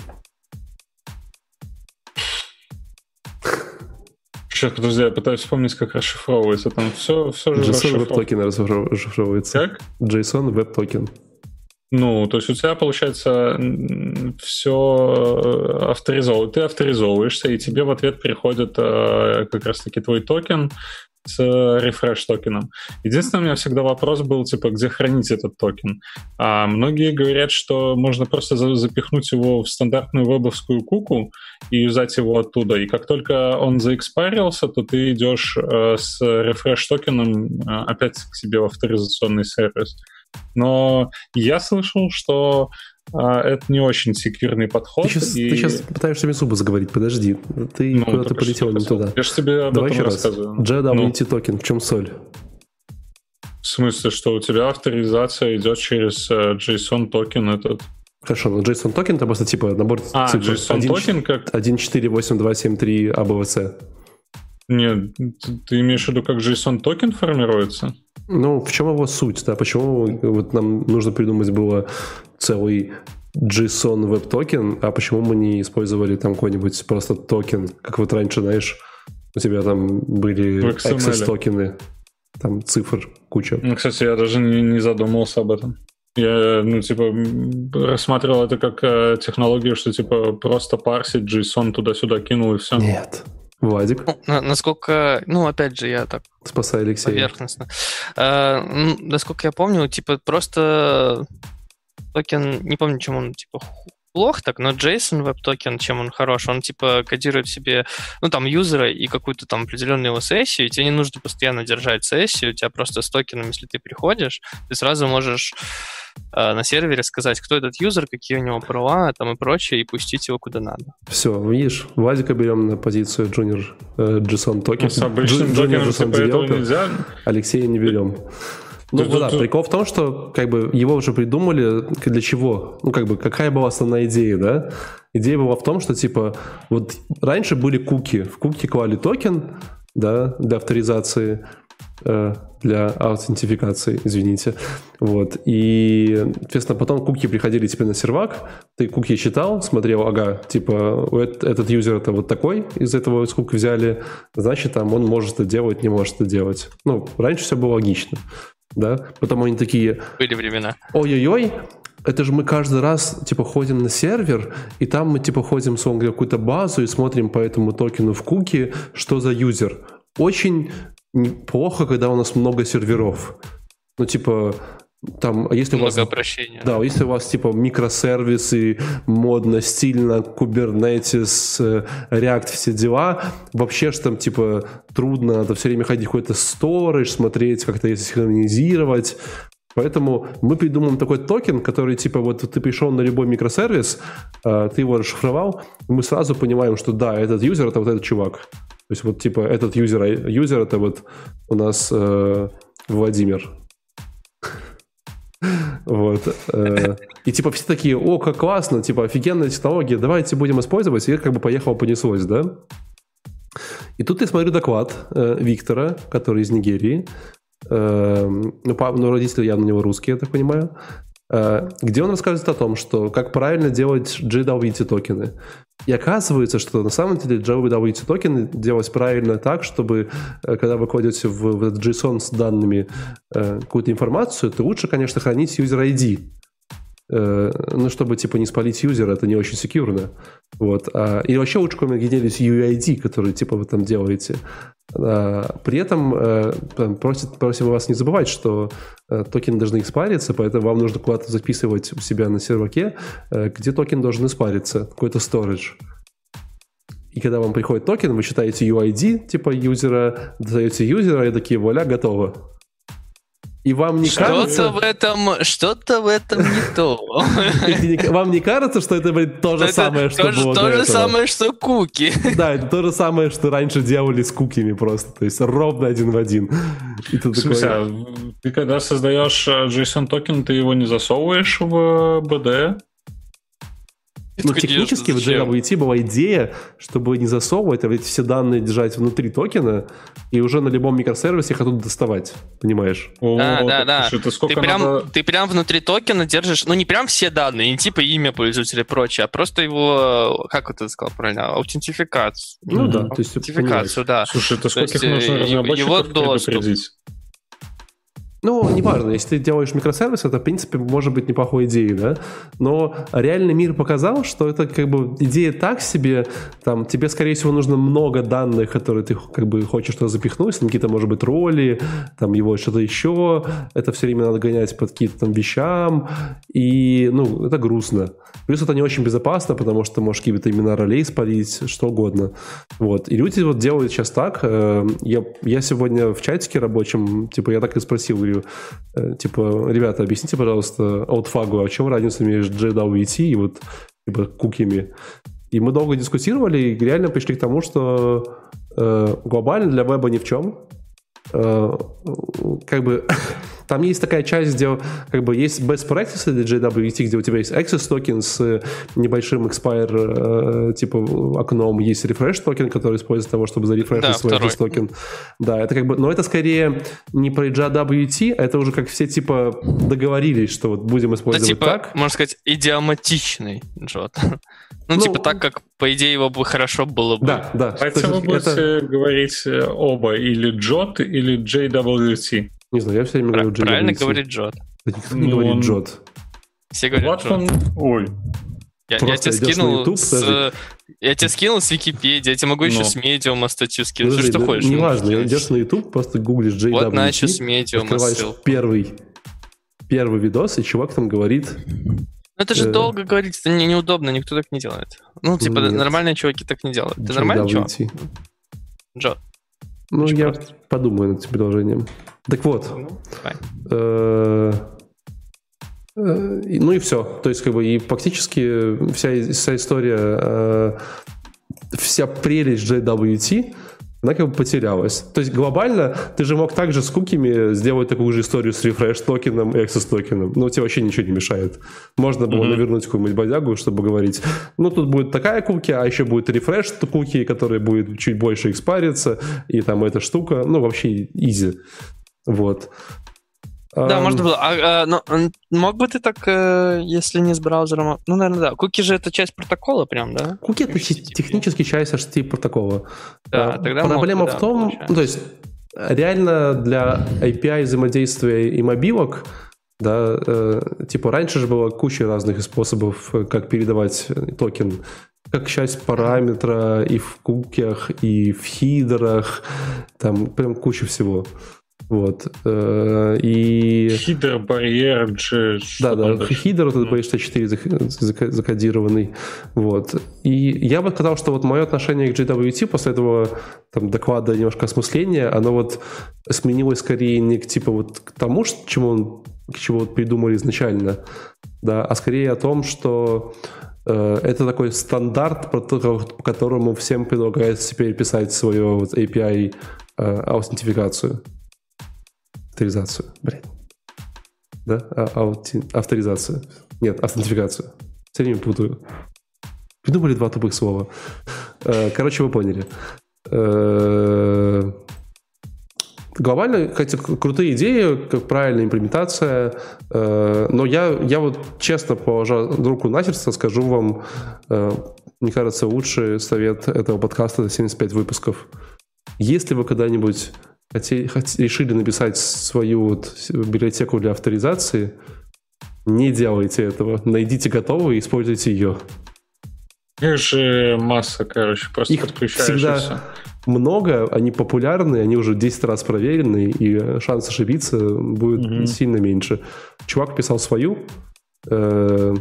Сейчас, подожди, я пытаюсь вспомнить, как расшифровывается. Там все, все же JSON веб-токен расшифров- расшифровывается. Как? JSON веб-токен. Ну, то есть у тебя, получается, все авторизовывает. Ты авторизовываешься, и тебе в ответ приходит э, как раз-таки твой токен с refresh токеном. Единственное, у меня всегда вопрос был, типа, где хранить этот токен. А многие говорят, что можно просто за- запихнуть его в стандартную вебовскую куку и юзать его оттуда. И как только он заэкспарился, то ты идешь э, с refresh токеном э, опять к себе в авторизационный сервис. Но я слышал, что это не очень секьюрный подход. Ты сейчас, и- ты сейчас пытаешься мне зубы заговорить, подожди. Ты Ну, куда-то полетел не туда. Я же тебе об Давай этом еще раз. JWT токен, в чем соль? В смысле, что у тебя авторизация идет через э, JSON токен этот. Хорошо, но JSON токен это просто типа набор А, цифр. JSON 1, токен как... 1482273 АБВС. Нет, ты- ты имеешь в виду, как JSON token формируется? Ну, в чем его суть, да? Почему вот нам нужно придумать было целый JSON Web Token, а почему мы не использовали там какой-нибудь просто токен, как вот раньше, знаешь, у тебя там были В XML. access token-ы, там цифр куча. Ну, кстати, я даже не, не задумывался об этом. Я, ну, типа, рассматривал это как э, технологию, что, типа, просто парсить JSON туда-сюда кинул и все. Нет. Владик, Ну, на- насколько, ну, опять же, я так спасай Алексея. поверхностно. Э, ну, насколько я помню, типа просто токен, не помню, чем он типа плох так, но JSON Web Token, чем он хорош, он типа кодирует себе, ну там юзера и какую-то там определенную его сессию, и тебе не нужно постоянно держать сессию, у тебя просто с токеном, если ты приходишь, ты сразу можешь на сервере сказать, кто этот юзер, какие у него права там и прочее, и пустить его куда надо. Все, видишь, Владика берем на позицию junior э, JSON token. С обычным Junior JSON developer. нельзя. Алексея не берем. Ну Тут- да, тут- прикол в том, что как бы его уже придумали для чего? Ну как бы какая была основная идея, да? Идея была в том, что типа вот раньше были куки, в куки клали токен, да, для авторизации, э, для аутентификации, извините, вот. И, соответственно, потом куки приходили тебе на сервак, ты куки читал, смотрел, ага, типа эт- этот юзер это вот такой, из этого из куки взяли, значит, там он может это делать, не может это делать. Ну, раньше все было логично да, потом они такие, Были времена. ой-ой-ой, это же мы каждый раз, типа, ходим на сервер, и там мы, типа, ходим, в какую-то базу и смотрим по этому токену в куки, что за юзер. Очень плохо, когда у нас много серверов. Ну, типа, там, если у вас... Много обращений. Да, если у вас типа микросервисы, модно, стильно, Kubernetes, э, React, все дела, вообще же там типа трудно, надо все время ходить в какой-то storage, смотреть, как-то синхронизировать. Поэтому мы придумаем такой токен, который типа вот ты пришел на любой микросервис, э, ты его расшифровал, и мы сразу понимаем, что да, этот юзер это вот этот чувак. То есть вот типа этот юзер, юзер это вот у нас э, Владимир. Вот. э, И типа все такие, о, как классно, типа офигенная технология, давайте будем использовать. И как бы поехало, понеслось, да? И тут я смотрю доклад э, Виктора, который из Нигерии. Э, ну, ну, родители явно у него русские, я так понимаю. Э, где он рассказывает о том, что как правильно делать JWT токены. И оказывается, что на самом деле JWT токены делать правильно так, чтобы э, когда вы кладете в, в JSON с данными э, какую-то информацию, то лучше, конечно, хранить user ID. Э, ну, чтобы, типа, не спалить юзера, это не очень секьюрно. Вот. А, и вообще лучше, генерить UID, который, типа, вы там делаете. А, при этом э, просит, просим вас не забывать, что э, токены должны испариться, поэтому вам нужно куда-то записывать у себя на серваке, э, где токен должен испариться, какой-то storage. И когда вам приходит токен, вы считаете UID, типа юзера, даете юзера, и такие, вуаля, готово. И вам не что-то кажется... в этом, что-то в этом не то. Вам не кажется, что это, блин, то же самое, что было То же самое, что куки. Да, это то же самое, что раньше делали с кукими просто. То есть ровно один в один. Смысле, а ты когда создаешь JSON token, ты его не засовываешь в БД? Ну, технически в JWT была идея, чтобы не засовывать, а ведь все данные держать внутри токена и уже на любом микросервисе их оттуда доставать, понимаешь? Да, О, да, да. Сколько ты, прям, надо... ты прям внутри токена держишь, ну, не прям все данные, не типа имя пользователя и прочее, а просто его, как это сказал правильно, аутентификацию. Ну, да, то есть аутентификацию, да. Слушай, это сколько нужно э, разработчиков его доступ. Ну, неважно, если ты делаешь микросервис, это, в принципе, может быть неплохой идеей, да, но реальный мир показал, что это как бы идея так себе, там, тебе, скорее всего, нужно много данных, которые ты как бы хочешь что-то запихнуть, там какие-то, может быть, роли, там, его что-то еще, это все время надо гонять под какие-то там вещам, и, ну, это грустно. Плюс это не очень безопасно, потому что можешь какие-то имена ролей спалить, что угодно. Вот. И люди вот делают сейчас так. Э, я, я сегодня в чатике рабочем, типа, я так и спросил, говорю, э, типа, ребята, объясните, пожалуйста, олдфагу, а в чем разница между JWT и вот типа кукими? И мы долго дискутировали и реально пришли к тому, что э, глобально для веба ни в чем. Э, как бы там есть такая часть, где как бы есть best practices для JWT, где у тебя есть access token с небольшим expire э, типа окном, есть refresh token, который используется для того, чтобы зарефрешить да, свой access token. Да, это как бы, но это скорее не про JWT, а это уже как все типа договорились, что вот будем использовать да, типа, так. Можно сказать, идиоматичный джот. Ну, ну, типа так, как, по идее, его бы хорошо было бы. Да, да. Поэтому вы будете это... говорить э, оба, или Джот, или JWT. Не знаю, я все время говорю JWT. Правильно говорит Джот. Да никто не ну, говорит он... Джот. Все говорят вот он... Ой. Я, я тебе скинул YouTube, с... Я тебе скинул с Википедии, я тебе могу еще Но. с медиума статью скинуть. Подожди, что, что хочешь? Неважно, идешь на YouTube, просто гуглишь JWT. Вот начал с медиума открываешь первый, первый видос, и чувак там говорит... Ну это же э... долго говорить, это не, неудобно, никто так не делает. Ну, типа, Нет. нормальные чуваки так не делают. Ты нормальный чувак? Джо. Ну, Очень я просто. подумаю над этим предложением. Так вот. Ну, э, э, ну и все. То есть, как бы, и фактически вся, вся история, э, вся прелесть JWT она как бы потерялась. То есть глобально ты же мог также с кукими сделать такую же историю с refresh токеном и access токеном. Но тебе вообще ничего не мешает. Можно было mm-hmm. навернуть какую-нибудь бодягу, чтобы говорить, ну тут будет такая куки, а еще будет refresh куки, который будет чуть больше экспариться, и там эта штука, ну вообще изи. Вот. Да, um... можно было. А, а, но мог бы ты так, э, если не с браузером? Ну, наверное, да. Куки же это часть протокола прям, да? Куки это технически часть HTTP протокола. Да, а, тогда Проблема мог, в том, да, ну, то есть реально для API взаимодействия и мобилок, да, э, типа раньше же было куча разных способов, как передавать токен как часть параметра и в кукях, и в хидерах, там прям куча всего. Вот. Э, и... Хидер, барьер. Да, да, хидер, вот этот BH4 закодированный. Вот. И я бы сказал, что вот мое отношение к JWT после этого там, доклада немножко осмысления, оно вот сменилось скорее не к типа вот к тому, чему он к чему вот придумали изначально, да, а скорее о том, что э, это такой стандарт, по которому всем предлагается теперь писать свою вот API э, аутентификацию авторизацию. Блин. Да? А, аути... Авторизацию. Нет, аутентификацию. Все время путаю. Придумали два тупых слова. Э, короче, вы поняли. Э, глобально, хотя крутые идеи, как правильная имплементация, э, но я, я вот честно, положа руку на сердце, скажу вам, мне кажется, лучший совет этого подкаста за 75 выпусков. Если вы когда-нибудь хотели, решили написать свою вот библиотеку для авторизации, Не делайте этого. Найдите готовую и используйте ее. Их же масса, короче, просто Их всегда много, они популярны, они уже 10 раз проверены, и шанс ошибиться будет mm-hmm. сильно меньше. Чувак писал свою. Э,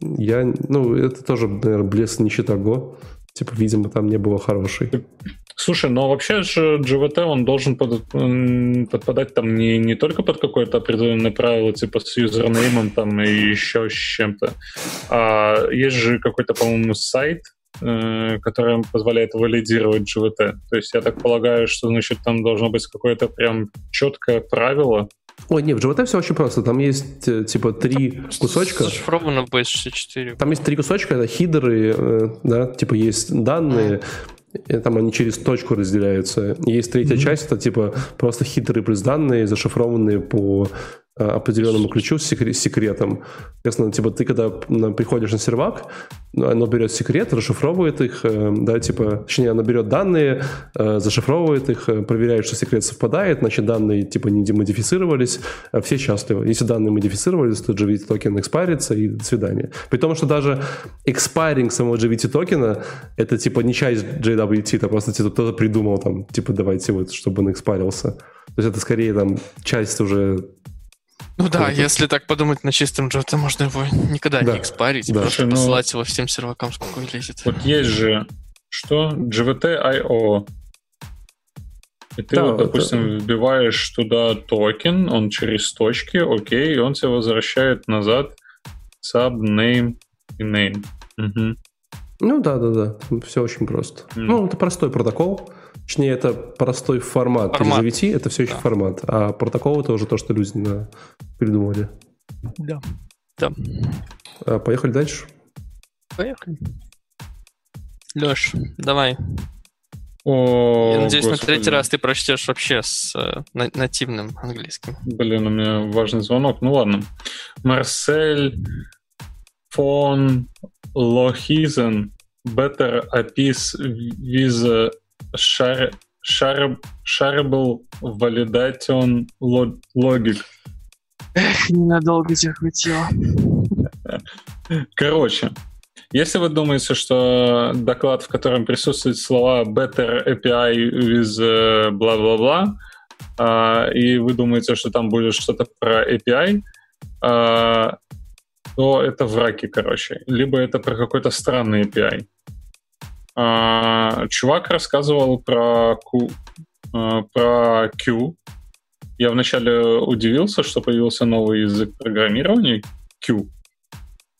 я, ну, это тоже, наверное, блеск нищета Go. Типа, видимо, там не было хорошей. Слушай, но вообще же GVT, он должен под, подпадать там не, не только под какое-то определенное правило, типа с юзернеймом там и еще с чем-то. А есть же какой-то, по-моему, сайт, э, который позволяет валидировать GVT. То есть я так полагаю, что, значит, там должно быть какое-то прям четкое правило, Ой, нет, в GVT все очень просто. Там есть э, типа три Там кусочка. Зашифровано в base Там есть три кусочка, это хидеры, э, да, типа есть данные, mm. там они через точку разделяются. Есть третья mm-hmm. часть, это типа просто хитрые плюс данные, зашифрованные по определенному ключу с секретом. Соответственно, типа ты когда приходишь на сервак, оно берет секрет, расшифровывает их, э, да, типа, точнее, оно берет данные, э, зашифровывает их, проверяет, что секрет совпадает, значит, данные, типа, не демодифицировались, все счастливы. Если данные модифицировались, то JWT токен экспарится и до свидания. При том, что даже экспайринг самого JWT токена это, типа, не часть JWT, это просто типа, кто-то придумал там, типа, давайте вот, чтобы он экспарился. То есть это скорее там часть уже ну да, если так подумать на чистом JWT, можно его никогда да. не экспарить, да. просто ну, посылать его всем сервакам, сколько влезет. Вот есть же, что? JWT.io. И ты, да, вот, допустим, это... вбиваешь туда токен, он через точки, окей, и он тебе возвращает назад sub, name и name. Угу. Ну да, да, да. Все очень просто. Mm. Ну, это простой протокол. Точнее, это простой формат. формат. GVT это все еще да. формат. А протокол это уже то, что люди придумали. Да. Да. А, поехали дальше. Поехали. Леш, давай. О, Я надеюсь, господи. на третий раз ты прочтешь вообще с э, нативным английским. Блин, у меня важный звонок. Ну ладно. Марсель фон Лохизен better appease with share, share, shareable validation logic. Эх, ненадолго тебя хватило. Короче, если вы думаете, что доклад, в котором присутствуют слова better API with бла-бла-бла, uh, и вы думаете, что там будет что-то про API, uh, то это враки, короче. Либо это про какой-то странный API. А, чувак рассказывал про Q, а, про Q. Я вначале удивился, что появился новый язык программирования Q.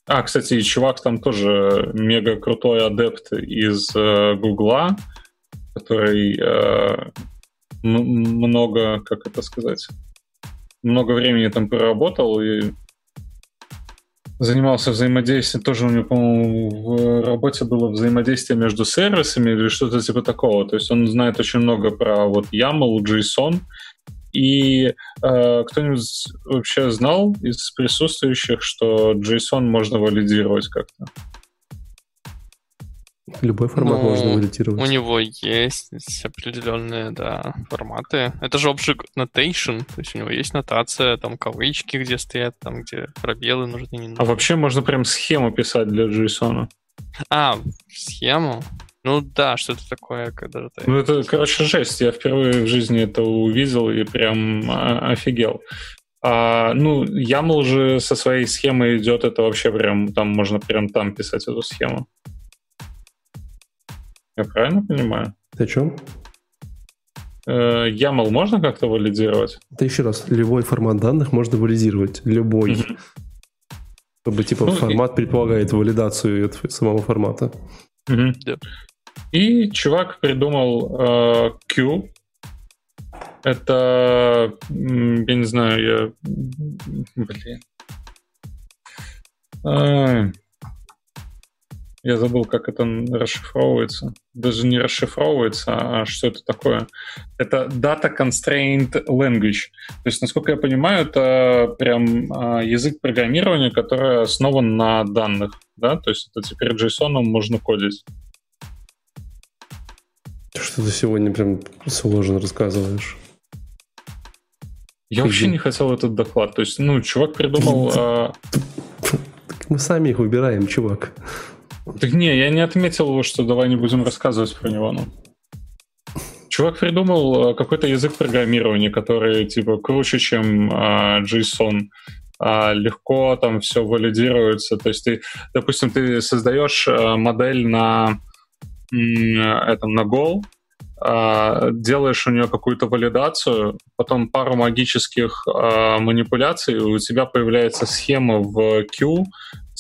А, кстати, чувак там тоже мега крутой адепт из э, Гугла, который э, много, как это сказать, много времени там проработал и занимался взаимодействием, тоже у него, по-моему, в работе было взаимодействие между сервисами или что-то типа такого. То есть он знает очень много про вот YAML, JSON. И э, кто-нибудь вообще знал из присутствующих, что JSON можно валидировать как-то? Любой формат ну, можно валидировать. У него есть определенные, да, форматы. Это же Object Notation, то есть у него есть нотация, там кавычки, где стоят, там где пробелы нужны, не нужны. А вообще можно прям схему писать для JSON. А, схему? Ну да, что-то такое, когда ты... Ну это, короче, жесть. Я впервые в жизни это увидел и прям а, офигел. А, ну, YAML же со своей схемой идет, это вообще прям, там можно прям там писать эту схему. Я правильно понимаю? Ты о чем? Э, YAML можно как-то валидировать? Это еще раз, любой формат данных можно валидировать. Любой. Mm-hmm. Чтобы типа ну, формат и... предполагает валидацию этого самого формата. Mm-hmm. И чувак придумал э, Q. Это, я не знаю, я... Блин. Я забыл, как это расшифровывается. Даже не расшифровывается, а что это такое? Это Data Constrained Language. То есть, насколько я понимаю, это прям а, язык программирования, который основан на данных. Да? То есть это теперь JSON можно кодить. Что ты сегодня прям сложно рассказываешь. Я вообще не хотел этот доклад. То есть, ну, чувак придумал... А... Мы сами их выбираем, чувак. Так не, я не отметил его, что давай не будем рассказывать про него. Ну. Чувак придумал а, какой-то язык программирования, который типа круче, чем а, JSON. А, легко там все валидируется. То есть ты, допустим, ты создаешь а, модель на этом на Go, а, делаешь у нее какую-то валидацию, потом пару магических а, манипуляций, у тебя появляется схема в Q,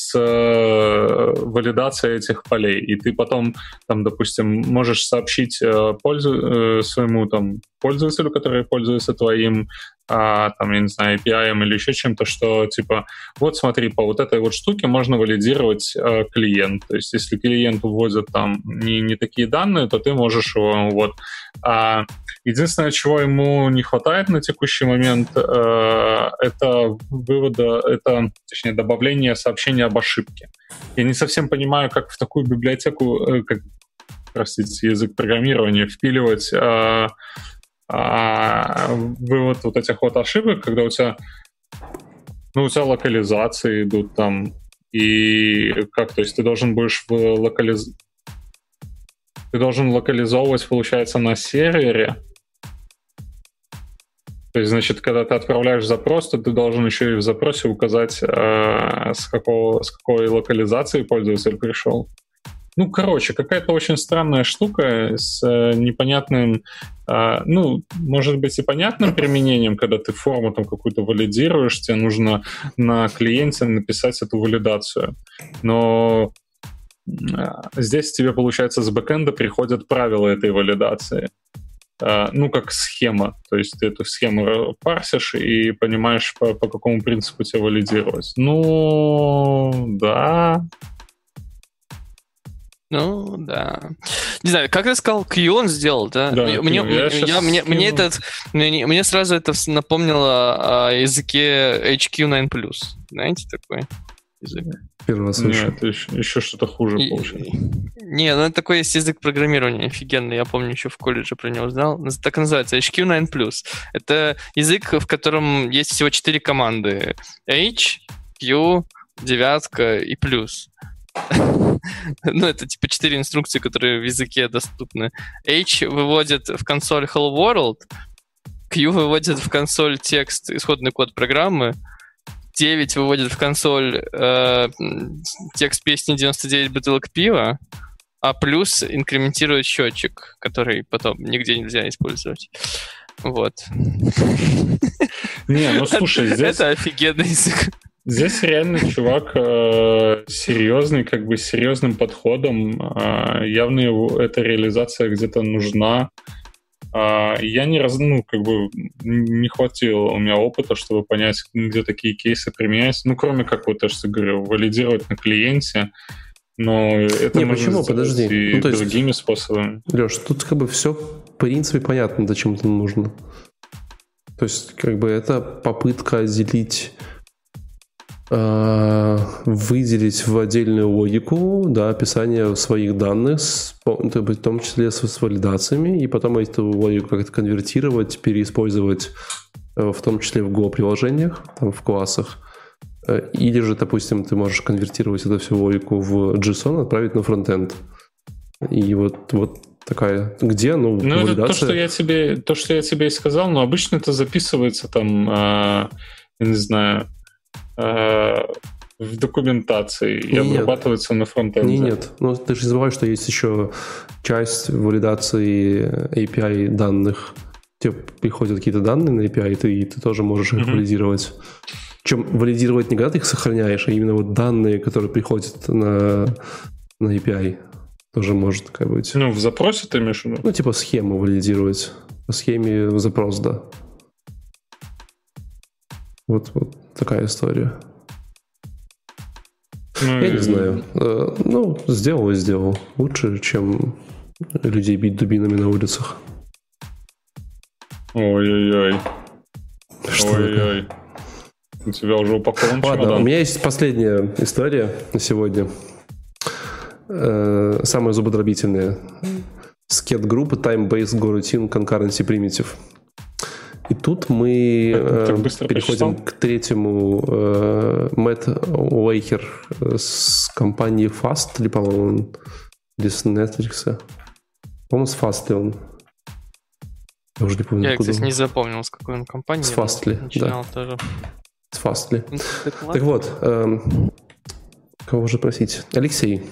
с э, валидацией этих полей. И ты потом, там, допустим, можешь сообщить э, пользу, э, своему там, пользователю, который пользуется твоим а, там, я не знаю, API или еще чем-то, что типа, вот смотри, по вот этой вот штуке можно валидировать э, клиент. То есть, если клиент вводит там не, не такие данные, то ты можешь его вот. А, единственное, чего ему не хватает на текущий момент, э, это вывода, это, точнее, добавление сообщения об ошибке. Я не совсем понимаю, как в такую библиотеку, э, как, простите, язык программирования впиливать э, а, вывод вот этих вот ошибок, когда у тебя, ну, у тебя локализации идут там, и как, то есть ты должен будешь в локализ... Ты должен локализовывать, получается, на сервере. То есть, значит, когда ты отправляешь запрос, то ты должен еще и в запросе указать, э, с, какого, с какой локализации пользователь пришел. Ну, короче, какая-то очень странная штука с э, непонятным, э, ну, может быть и понятным применением, когда ты форму там какую-то валидируешь, тебе нужно на клиенте написать эту валидацию. Но э, здесь тебе, получается, с бэкэнда приходят правила этой валидации. Э, ну, как схема. То есть ты эту схему парсишь и понимаешь, по, по какому принципу тебе валидировать. Ну, да, ну, да. Не знаю, как ты сказал, Q он сделал, да? да мне, я я, мне, мне, это, мне, мне сразу это напомнило о языке HQ9+. Знаете такой язык? Первый раз слышу. Нет, еще, еще что-то хуже и, получается. Не, ну это такой есть язык программирования офигенный. Я помню, еще в колледже про него знал. Так и называется, HQ9+. Это язык, в котором есть всего четыре команды. H, Q, девятка и плюс. ну, это типа четыре инструкции, которые в языке доступны. H выводит в консоль Hello World, Q выводит в консоль текст, исходный код программы, 9 выводит в консоль э, текст песни 99 бутылок пива, а плюс инкрементирует счетчик, который потом нигде нельзя использовать. Вот. Не, ну слушай, здесь... Это офигенный язык. Здесь реально чувак э, серьезный, как бы серьезным подходом. Э, явно его, эта реализация где-то нужна. Э, я не раз, ну, как бы не хватило у меня опыта, чтобы понять, где такие кейсы применять. Ну, кроме как вот то, что говорю, валидировать на клиенте. Но это не, почему? Подожди. и ну, то есть, другими способами. Леш, тут как бы все в принципе понятно, зачем это нужно. То есть, как бы это попытка отделить Э, выделить в отдельную логику да, описание своих данных, в том числе с, валидациями, и потом эту логику как-то конвертировать, переиспользовать э, в том числе в Go-приложениях, там, в классах. Э, или же, допустим, ты можешь конвертировать эту всю логику в JSON, отправить на фронтенд. И вот, вот такая, где, ну, ну валидация... это то, что я тебе, то, что я тебе и сказал, но обычно это записывается там, э, не знаю, Э, в документации и нет. обрабатывается на фронтенде. Нет, нет. Ну, ты же забываешь, что есть еще часть валидации API данных. Тебе приходят какие-то данные на API, и ты, и ты тоже можешь их mm-hmm. валидировать. Чем валидировать не когда ты их сохраняешь, а именно вот данные, которые приходят на, на API, тоже может такая быть. Ну, в запросе ты имеешь в виду? Ну, типа схему валидировать. По схеме запрос, да. Вот, вот такая история. Ну, Я не знаю. Э, ну, сделал и сделал. Лучше, чем людей бить дубинами на улицах. Ой-ой-ой. Ой-ой. У тебя уже упакован Ладно, чемодан. у меня есть последняя история на сегодня. Э, самая зубодробительная. Скет группы Time-Based Go Routine Concurrency Primitive. И тут мы э, переходим прочитал? к третьему. Э, Мэтт Уэйкер с компании Fast, или, по-моему, или с Netflix. По-моему, с Fast он. Я уже не помню, Я, откуда кстати, он. не запомнил, с какой он компании. С Fastly, да. Тоже. С Fastly. Так вот, эм, кого же просить? Алексей.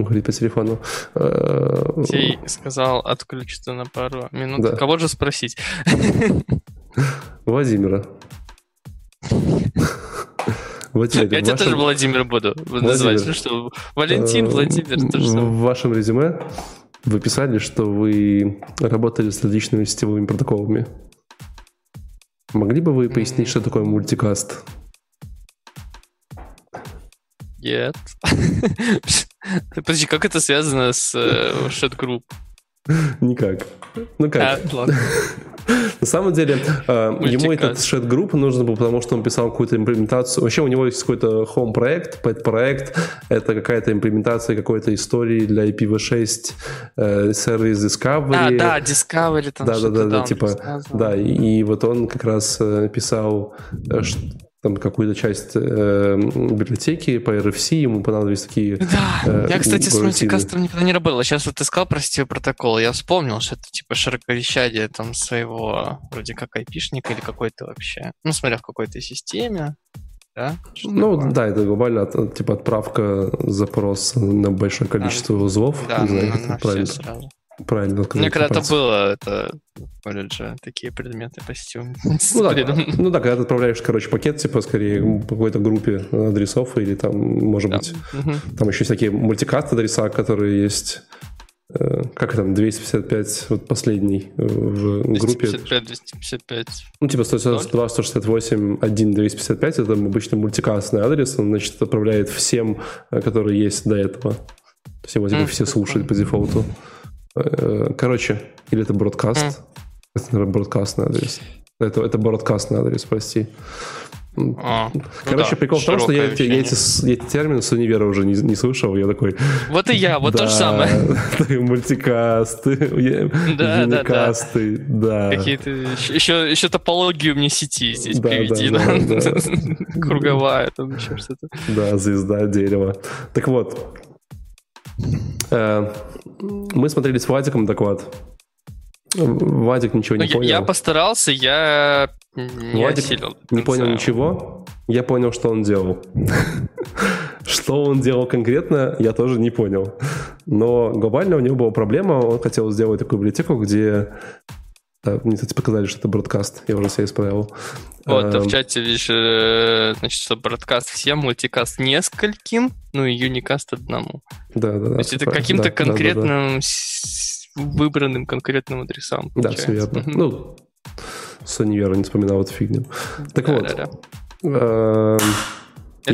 Говорит по телефону. Э, Алексей сказал отключиться на пару минут. Да. Кого же спросить? Владимира. Владимир, Я тебя тоже Владимир буду называть. Ну что, Валентин, Э, Владимир, то же В вашем резюме вы писали, что вы работали с различными сетевыми протоколами. Могли бы вы пояснить, что такое мультикаст? Нет. Подожди, как это связано с э, Shed Group? Никак. Ну А, как? ладно. На самом деле, э, ему этот шет групп нужно было, потому что он писал какую-то имплементацию. Вообще у него есть какой-то home проект, pet проект. Это какая-то имплементация какой-то истории для IPv6 э, сервис Discovery. А, да, Discovery там Да, да, да, да, типа, да, и, и вот он как раз э, писал э, там какую-то часть э, библиотеки по RFC, ему понадобились такие... Да, э, я, кстати, с города мультикастером никогда не работал. Сейчас вот ты сказал про сетевой протокол, я вспомнил, что это типа широковещание там своего вроде как айпишника или какой-то вообще, ну, смотря в какой-то системе, да? Что Ну, такое? да, это глобально от- типа отправка запроса на большое количество узлов. Да, не знаю, на, на это все сразу. Правильно У сказать. меня когда-то было это в колледже, такие предметы по сетевым Ну да, ну да, когда ты отправляешь, короче, пакет, типа, скорее, по какой-то группе адресов, или там, может Да. быть, Мгм. там еще всякие мультикаст адреса, которые есть, э, как там, 255, вот последний э, в группе. 255, 255. Ну, типа 192, 168, 1, 255, это обычно мультикастный адрес, он, значит, отправляет всем, э, которые есть до этого. То есть его, типа, все слушают по дефолту. Короче, или это бродкаст. М. Это, наверное, бродкастный адрес. Это, это бродкастный адрес, прости. А, ну Короче, да, прикол в том, что я, я эти, я эти термины с универа уже не, не слышал. Я такой, Вот и я, вот то же да, самое. Мультикасты, да, да. юникасты, да. Какие-то еще, еще топологию мне сети здесь Да, приведи, да, да, да, круговая, там еще что-то. Да, звезда, дерево. Так вот, э, мы смотрели с Владиком доклад. Владик ничего Ну, не я, понял. я постарался, я не осилил. не понял ничего. Я понял, что он делал. Что он делал конкретно, я тоже не понял. Но глобально у него была проблема. Он хотел сделать такую библиотеку, где... Да, мне, кстати, показали, что это бродкаст. Я уже себя исправил. Вот, Эм, в чате видишь, э, значит, что бродкаст всем, мультикаст нескольким, ну и юникаст одному. Да, да, да. То есть это каким-то Да, да, да, да. конкретным, выбранным конкретным адресам. Да, все получается. верно. Ну, с универа не вспоминал эту фигню. Так вот, эм,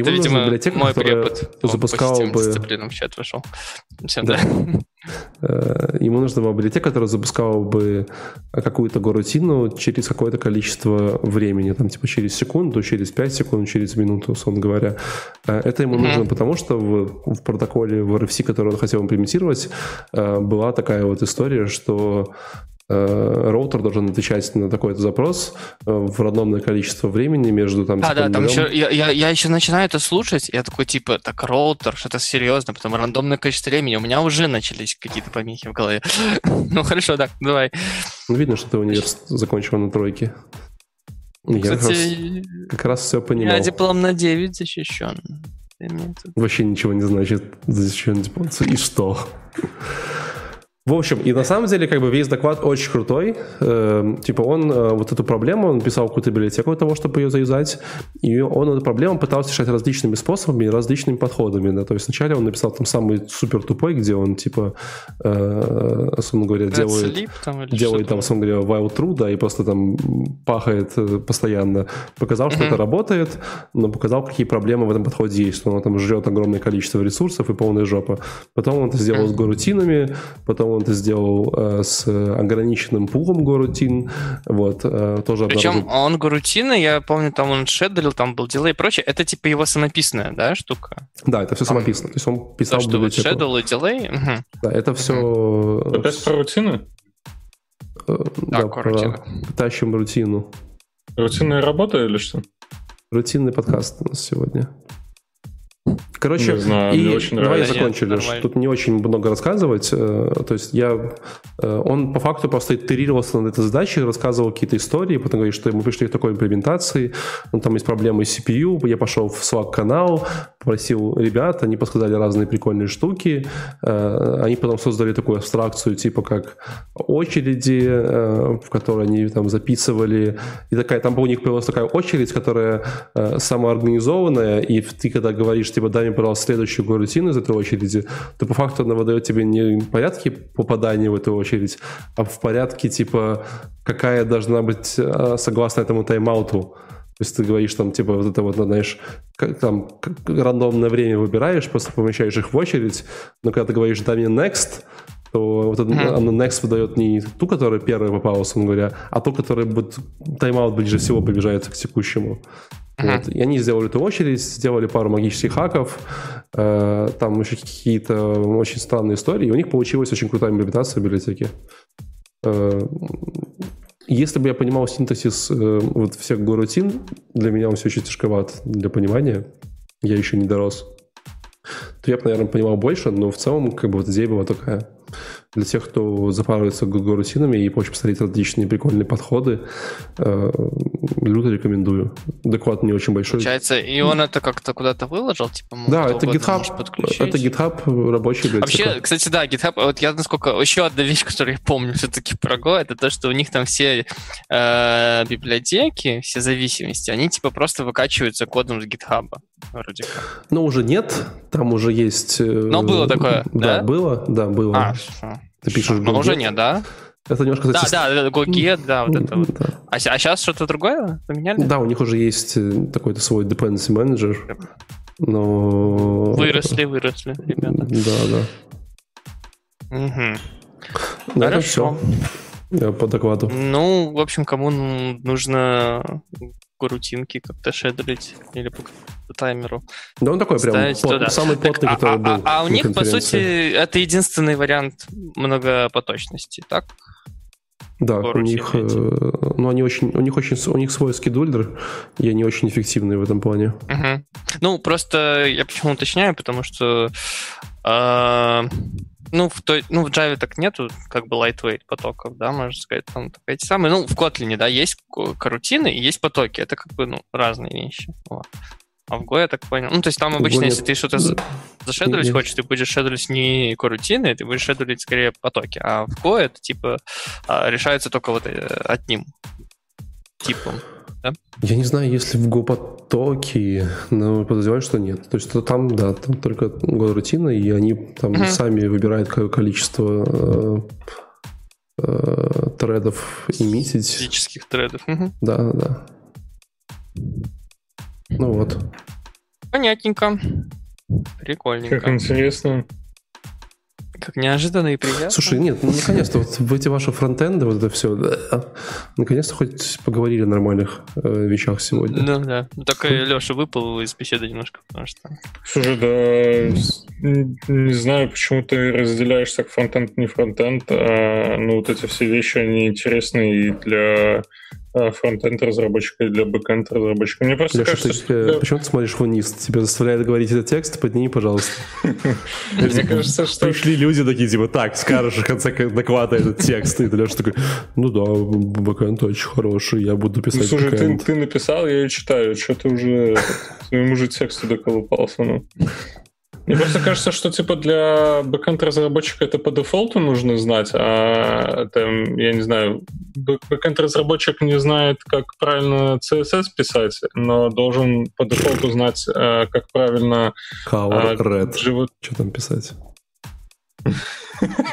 Это, ему видимо, библиотека, мой препод по запускала сетевым бы- дисциплинам в чат вошел. Всем, Да. да. э, ему нужна была библиотека, которая запускала бы какую-то горутину через какое-то количество времени, там типа через секунду, через 5 секунд, через минуту, условно говоря. Э, Это ему Мгм. нужно потому, что в, в протоколе в RFC, который он хотел имплементировать, э, была такая вот история, что роутер должен отвечать на такой-то запрос э, в рандомное количество времени между там... А, типа, да, там нулем- еще, я, я, я еще начинаю это слушать, я такой, типа, так, роутер, что-то серьезно, потом рандомное количество времени, у меня уже начались какие-то помехи в голове. Ну, хорошо, да, давай. Ну, видно, что ты универ закончил на тройке. Я как раз, как раз все я понимал. диплом на 9 защищен. Вообще ничего не значит. Зачем диплом? И что? В общем, и на самом деле, как бы весь доклад очень крутой. Эм, типа он э, вот эту проблему, он писал какую-то библиотеку того, чтобы ее заюзать, и он эту проблему пытался решать различными способами и различными подходами. Да? То есть вначале он написал там самый супер тупой, где он типа, э, условно говоря, делает Sleep там делает там, условно говоря, while true, да, и просто там пахает э, постоянно. Показал, что Мгм. это работает, но показал, какие проблемы в этом подходе есть, что он там жрет огромное количество ресурсов и полная жопа. Потом он это сделал с горутинами, потом он это сделал э, с ограниченным пулом горутин, вот, э, тоже Причем обнаружил- он горутина, я помню, там он шедрил, там был дилей и прочее. Это типа его самописная, да, штука? Да, это все самописано. То есть он писал То, что вот и дилей. Да, это все... Опять про рутины? э, Да, да, рутина. про- тащим рутину. Рутинная работа или что? Рутинный подкаст у нас сегодня. Короче, Не знаю, и мне очень давай нравится. закончили. Нет, нормально. Тут не очень много рассказывать. э, То есть я... э, Он по факту просто итерировался над этой задачей, рассказывал какие-то истории, потом говорит, что мы пришли к такой имплементации, ну, там есть проблемы с CPU, я пошел в Slack-канал, попросил ребят, они подсказали разные прикольные штуки, э, они потом создали такую абстракцию, типа как очереди, в которые они там записывали, и такая, там у них появилась такая очередь, которая самоорганизованная, и ты когда говоришь, типа, дай мне, пожалуйста, следующую рутину из этой очереди, то по факту она выдает тебе не в порядке попадания в эту очередь, а в порядке, типа, какая должна быть э, согласно этому тайм-ауту. То есть ты говоришь там, типа, вот это вот, знаешь, как, там как рандомное время выбираешь, просто помещаешь их в очередь, но когда ты говоришь «дай мне next», то вот Мгм. оно next выдает не ту, которая первая попала, условно говоря, а ту, которая будет тайм-аут ближе всего побежает к текущему. Мгм. Вот. И они сделали эту очередь, сделали пару магических хаков, э, там еще какие-то очень странные истории, и у них получилась очень крутая имплементация библиотеки. Э, если бы я понимал синтаксис э, вот всех горутин, для меня он все еще тяжковат для понимания, я еще не дорос, то я бы, наверное, понимал больше, но в целом как бы вот идея была такая. Для тех, кто запарывается горутинами и хочет посмотреть различные прикольные подходы, э, люто рекомендую. Доклад не очень большой. Получается, и он это как-то куда-то выложил, типа, Да, это GitHub. Это GitHub рабочий библиотека. Вообще, кстати, да, GitHub, вот я насколько... Еще одна вещь, которую я помню все-таки про Go, это то, что у них там все э, библиотеки, все зависимости, они типа просто выкачиваются кодом с GitHub. Вроде как. Ну, уже нет, там уже есть... э, Но было такое, да? было, да, было. А. Ты пишешь Но Go уже get. нет, да? Это немножко... Да, да, это GoGet, да, вот это вот. да. А, сейчас что-то другое поменяли? Да, у них уже есть э, такой-то свой dependency manager, но... Выросли, выросли, ребята. Да, да. На этом Хорошо. все. По докладу. Ну, в общем, кому ну, нужно рутинки как-то шедрить или по по таймеру. Да, он такой прям плот- туда. самый плотный, а, который а- был а- а у них, по сути, это единственный вариант многопоточности, так? Да, у них, э, ну, они очень, у них очень, у них свой скидульдер, и они очень эффективные в этом плане. Мгм. Ну, просто я почему уточняю, потому что а, ну, в той, ну, в Java так нету как бы lightweight потоков, да, можно сказать, там эти самые. Ну, в Kotlin, да, есть карутины и есть потоки. Это как бы, ну, разные вещи. Вот. А в Go я так понял. Ну, то есть там обычно, если ты что-то за- зашедулить хочешь, ты будешь шедулить не карутины, ты будешь шедулить скорее потоки. А в Go это типа а, решается только вот э, одним типом. Я не знаю, если в Go потоки, но подозреваю, что нет. То есть то там, да, там только Go рутина, и они там Мгм. сами выбирают ко- количество э, э, тредов имитить. Физических тредов. Мгм. Да, да. Ну вот. Понятненько. Как Прикольненько. интересно. Как неожиданно и приятно. Слушай, нет, ну наконец-то вот в эти ваши фронтенды, вот это все, наконец-то хоть поговорили о нормальных э, вещах сегодня. Ну да. Ну, Только Леша выпал из беседы немножко, потому что... Слушай, да, не знаю, почему ты разделяешь так фронтенд, не фронтенд, а, ну, вот эти все вещи, они интересны и для а, фронтенд разработчика, и для бэкенд разработчика. Мне просто Леша, кажется, ты, что- почему ты смотришь вниз? Тебя заставляет говорить этот текст? Подними, пожалуйста. мне кажется, что Пришли люди такие, типа, так, скажешь в конце доклада этот текст. И ты Леша такой, ну да, бэкэнд очень хороший, я буду Ну, писать слушай, ты, бэкэнд. ты написал, я ее читаю. Что ты уже своему же тексту доколупался, ну. Мне просто кажется, что типа для бэкэнд разработчика это по дефолту нужно знать, а там, я не знаю, бэкэнд разработчик не знает, как правильно CSS писать, но должен по дефолту знать, э, как правильно Color а, red. живот. Что там писать?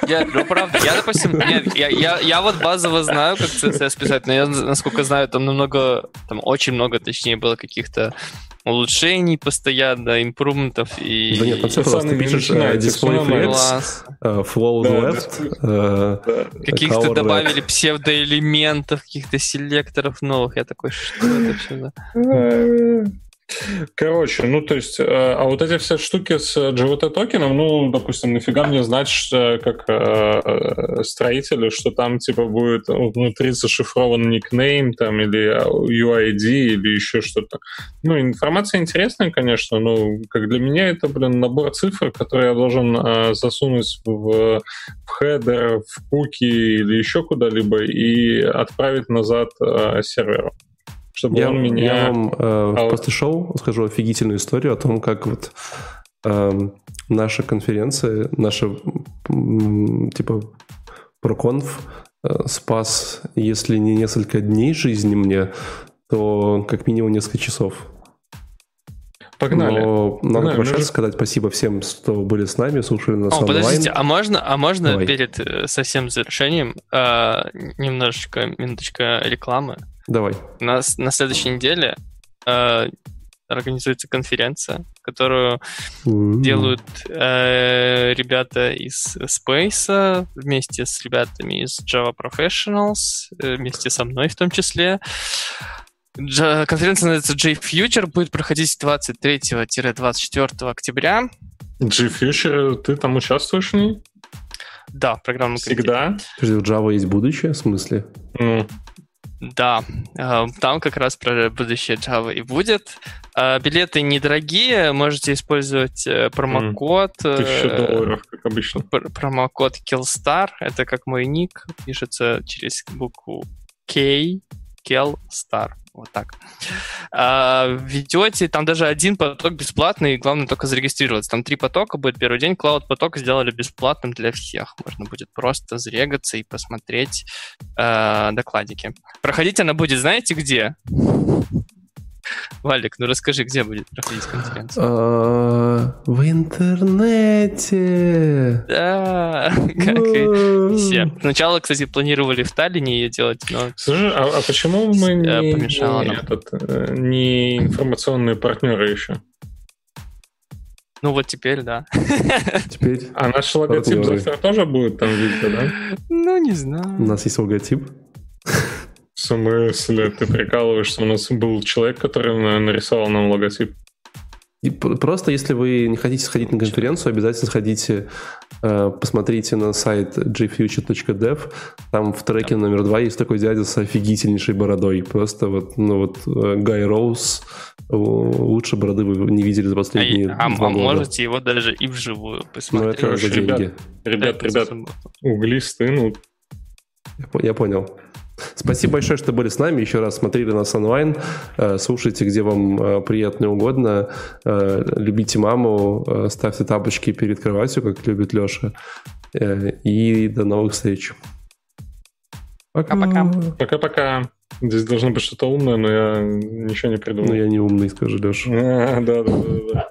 Я, ну, правда, я, допустим, нет, я, я, я вот базово знаю, как CSS писать, но я, насколько знаю, там намного, там очень много, точнее, было каких-то улучшений постоянно, импрументов и... Да нет, там все просто. Ты пишешь э, display нормально. flex, э, flow left, э. Каких-то добавили псевдоэлементов, каких-то селекторов новых. Я такой, что это все. Короче, ну то есть, э, а вот эти все штуки с GVT токеном, ну, допустим, нафига мне знать, что, как э, строителю, что там типа будет внутри зашифрован никнейм там или UID или еще что-то. Ну, информация интересная, конечно, но как для меня это, блин, набор цифр, который я должен э, засунуть в, в хедер, в куки или еще куда-либо и отправить назад э, серверу чтобы я, он меня... Я вам э, а после шоу скажу офигительную историю о том, как вот э, наша конференция, наша типа проконф э, спас, если не несколько дней жизни мне, то как минимум несколько часов. Погнали. Но надо Погнали. прощаться, сказать спасибо всем, что были с нами, слушали нас О, подождите, а можно, а можно Давай. перед э, совсем завершением э, немножечко, минуточка рекламы? Давай. У нас на следующей неделе э, организуется конференция, которую mm-hmm. делают э, ребята из Space вместе с ребятами из Java Professionals, э, вместе со мной в том числе. Дж- конференция называется J-Future, будет проходить 23-24 октября. J-Future, ты там участвуешь в ней? Да, в программном Всегда? Подожди, у Java есть будущее, в смысле? Ну, да, э, там как раз про будущее Java и будет. Э, билеты недорогие, можете использовать э, промокод. Тысяча долларов, как обычно. Промокод Killstar, это как мой ник, пишется через букву K, Killstar. Вот так. А, ведете, там даже один поток бесплатный, главное только зарегистрироваться. Там три потока будет первый день. Клауд поток сделали бесплатным для всех. Можно будет просто зарегаться и посмотреть э, докладики. Проходить она будет, знаете где? Валик, ну расскажи, где будет проходить конференция? А, в интернете. Да, как и все. Сначала, кстати, планировали в Таллине ее делать, но... Слушай, а, а почему мы не, этот, э, не информационные партнеры еще? Ну вот теперь, да. Теперь. А наш логотип завтра тоже будет там видно, да? Ну, не знаю. У нас есть логотип. В смысле? Ты прикалываешься? У нас был человек, который нарисовал нам логотип. И просто если вы не хотите сходить на конференцию, обязательно сходите, э, посмотрите на сайт jfuture.dev. Там в треке номер два есть такой дядя с офигительнейшей бородой. Просто вот, ну вот Гай Роуз, лучше бороды вы не видели за последние а, два а, года. можете его даже и вживую посмотреть. Ну, это. Ребят, ребят, ребят угли стынут. Я понял. Спасибо большое, что были с нами. Еще раз смотрели нас онлайн. Э, слушайте, где вам э, приятно и угодно. Э, любите маму. Ставьте тапочки перед кроватью, как любит Леша. И до новых встреч. Пока-пока. Пока-пока. Здесь должно быть что-то умное, но я ничего не придумал. Ну, я не умный, скажи, Леша. да, да, да.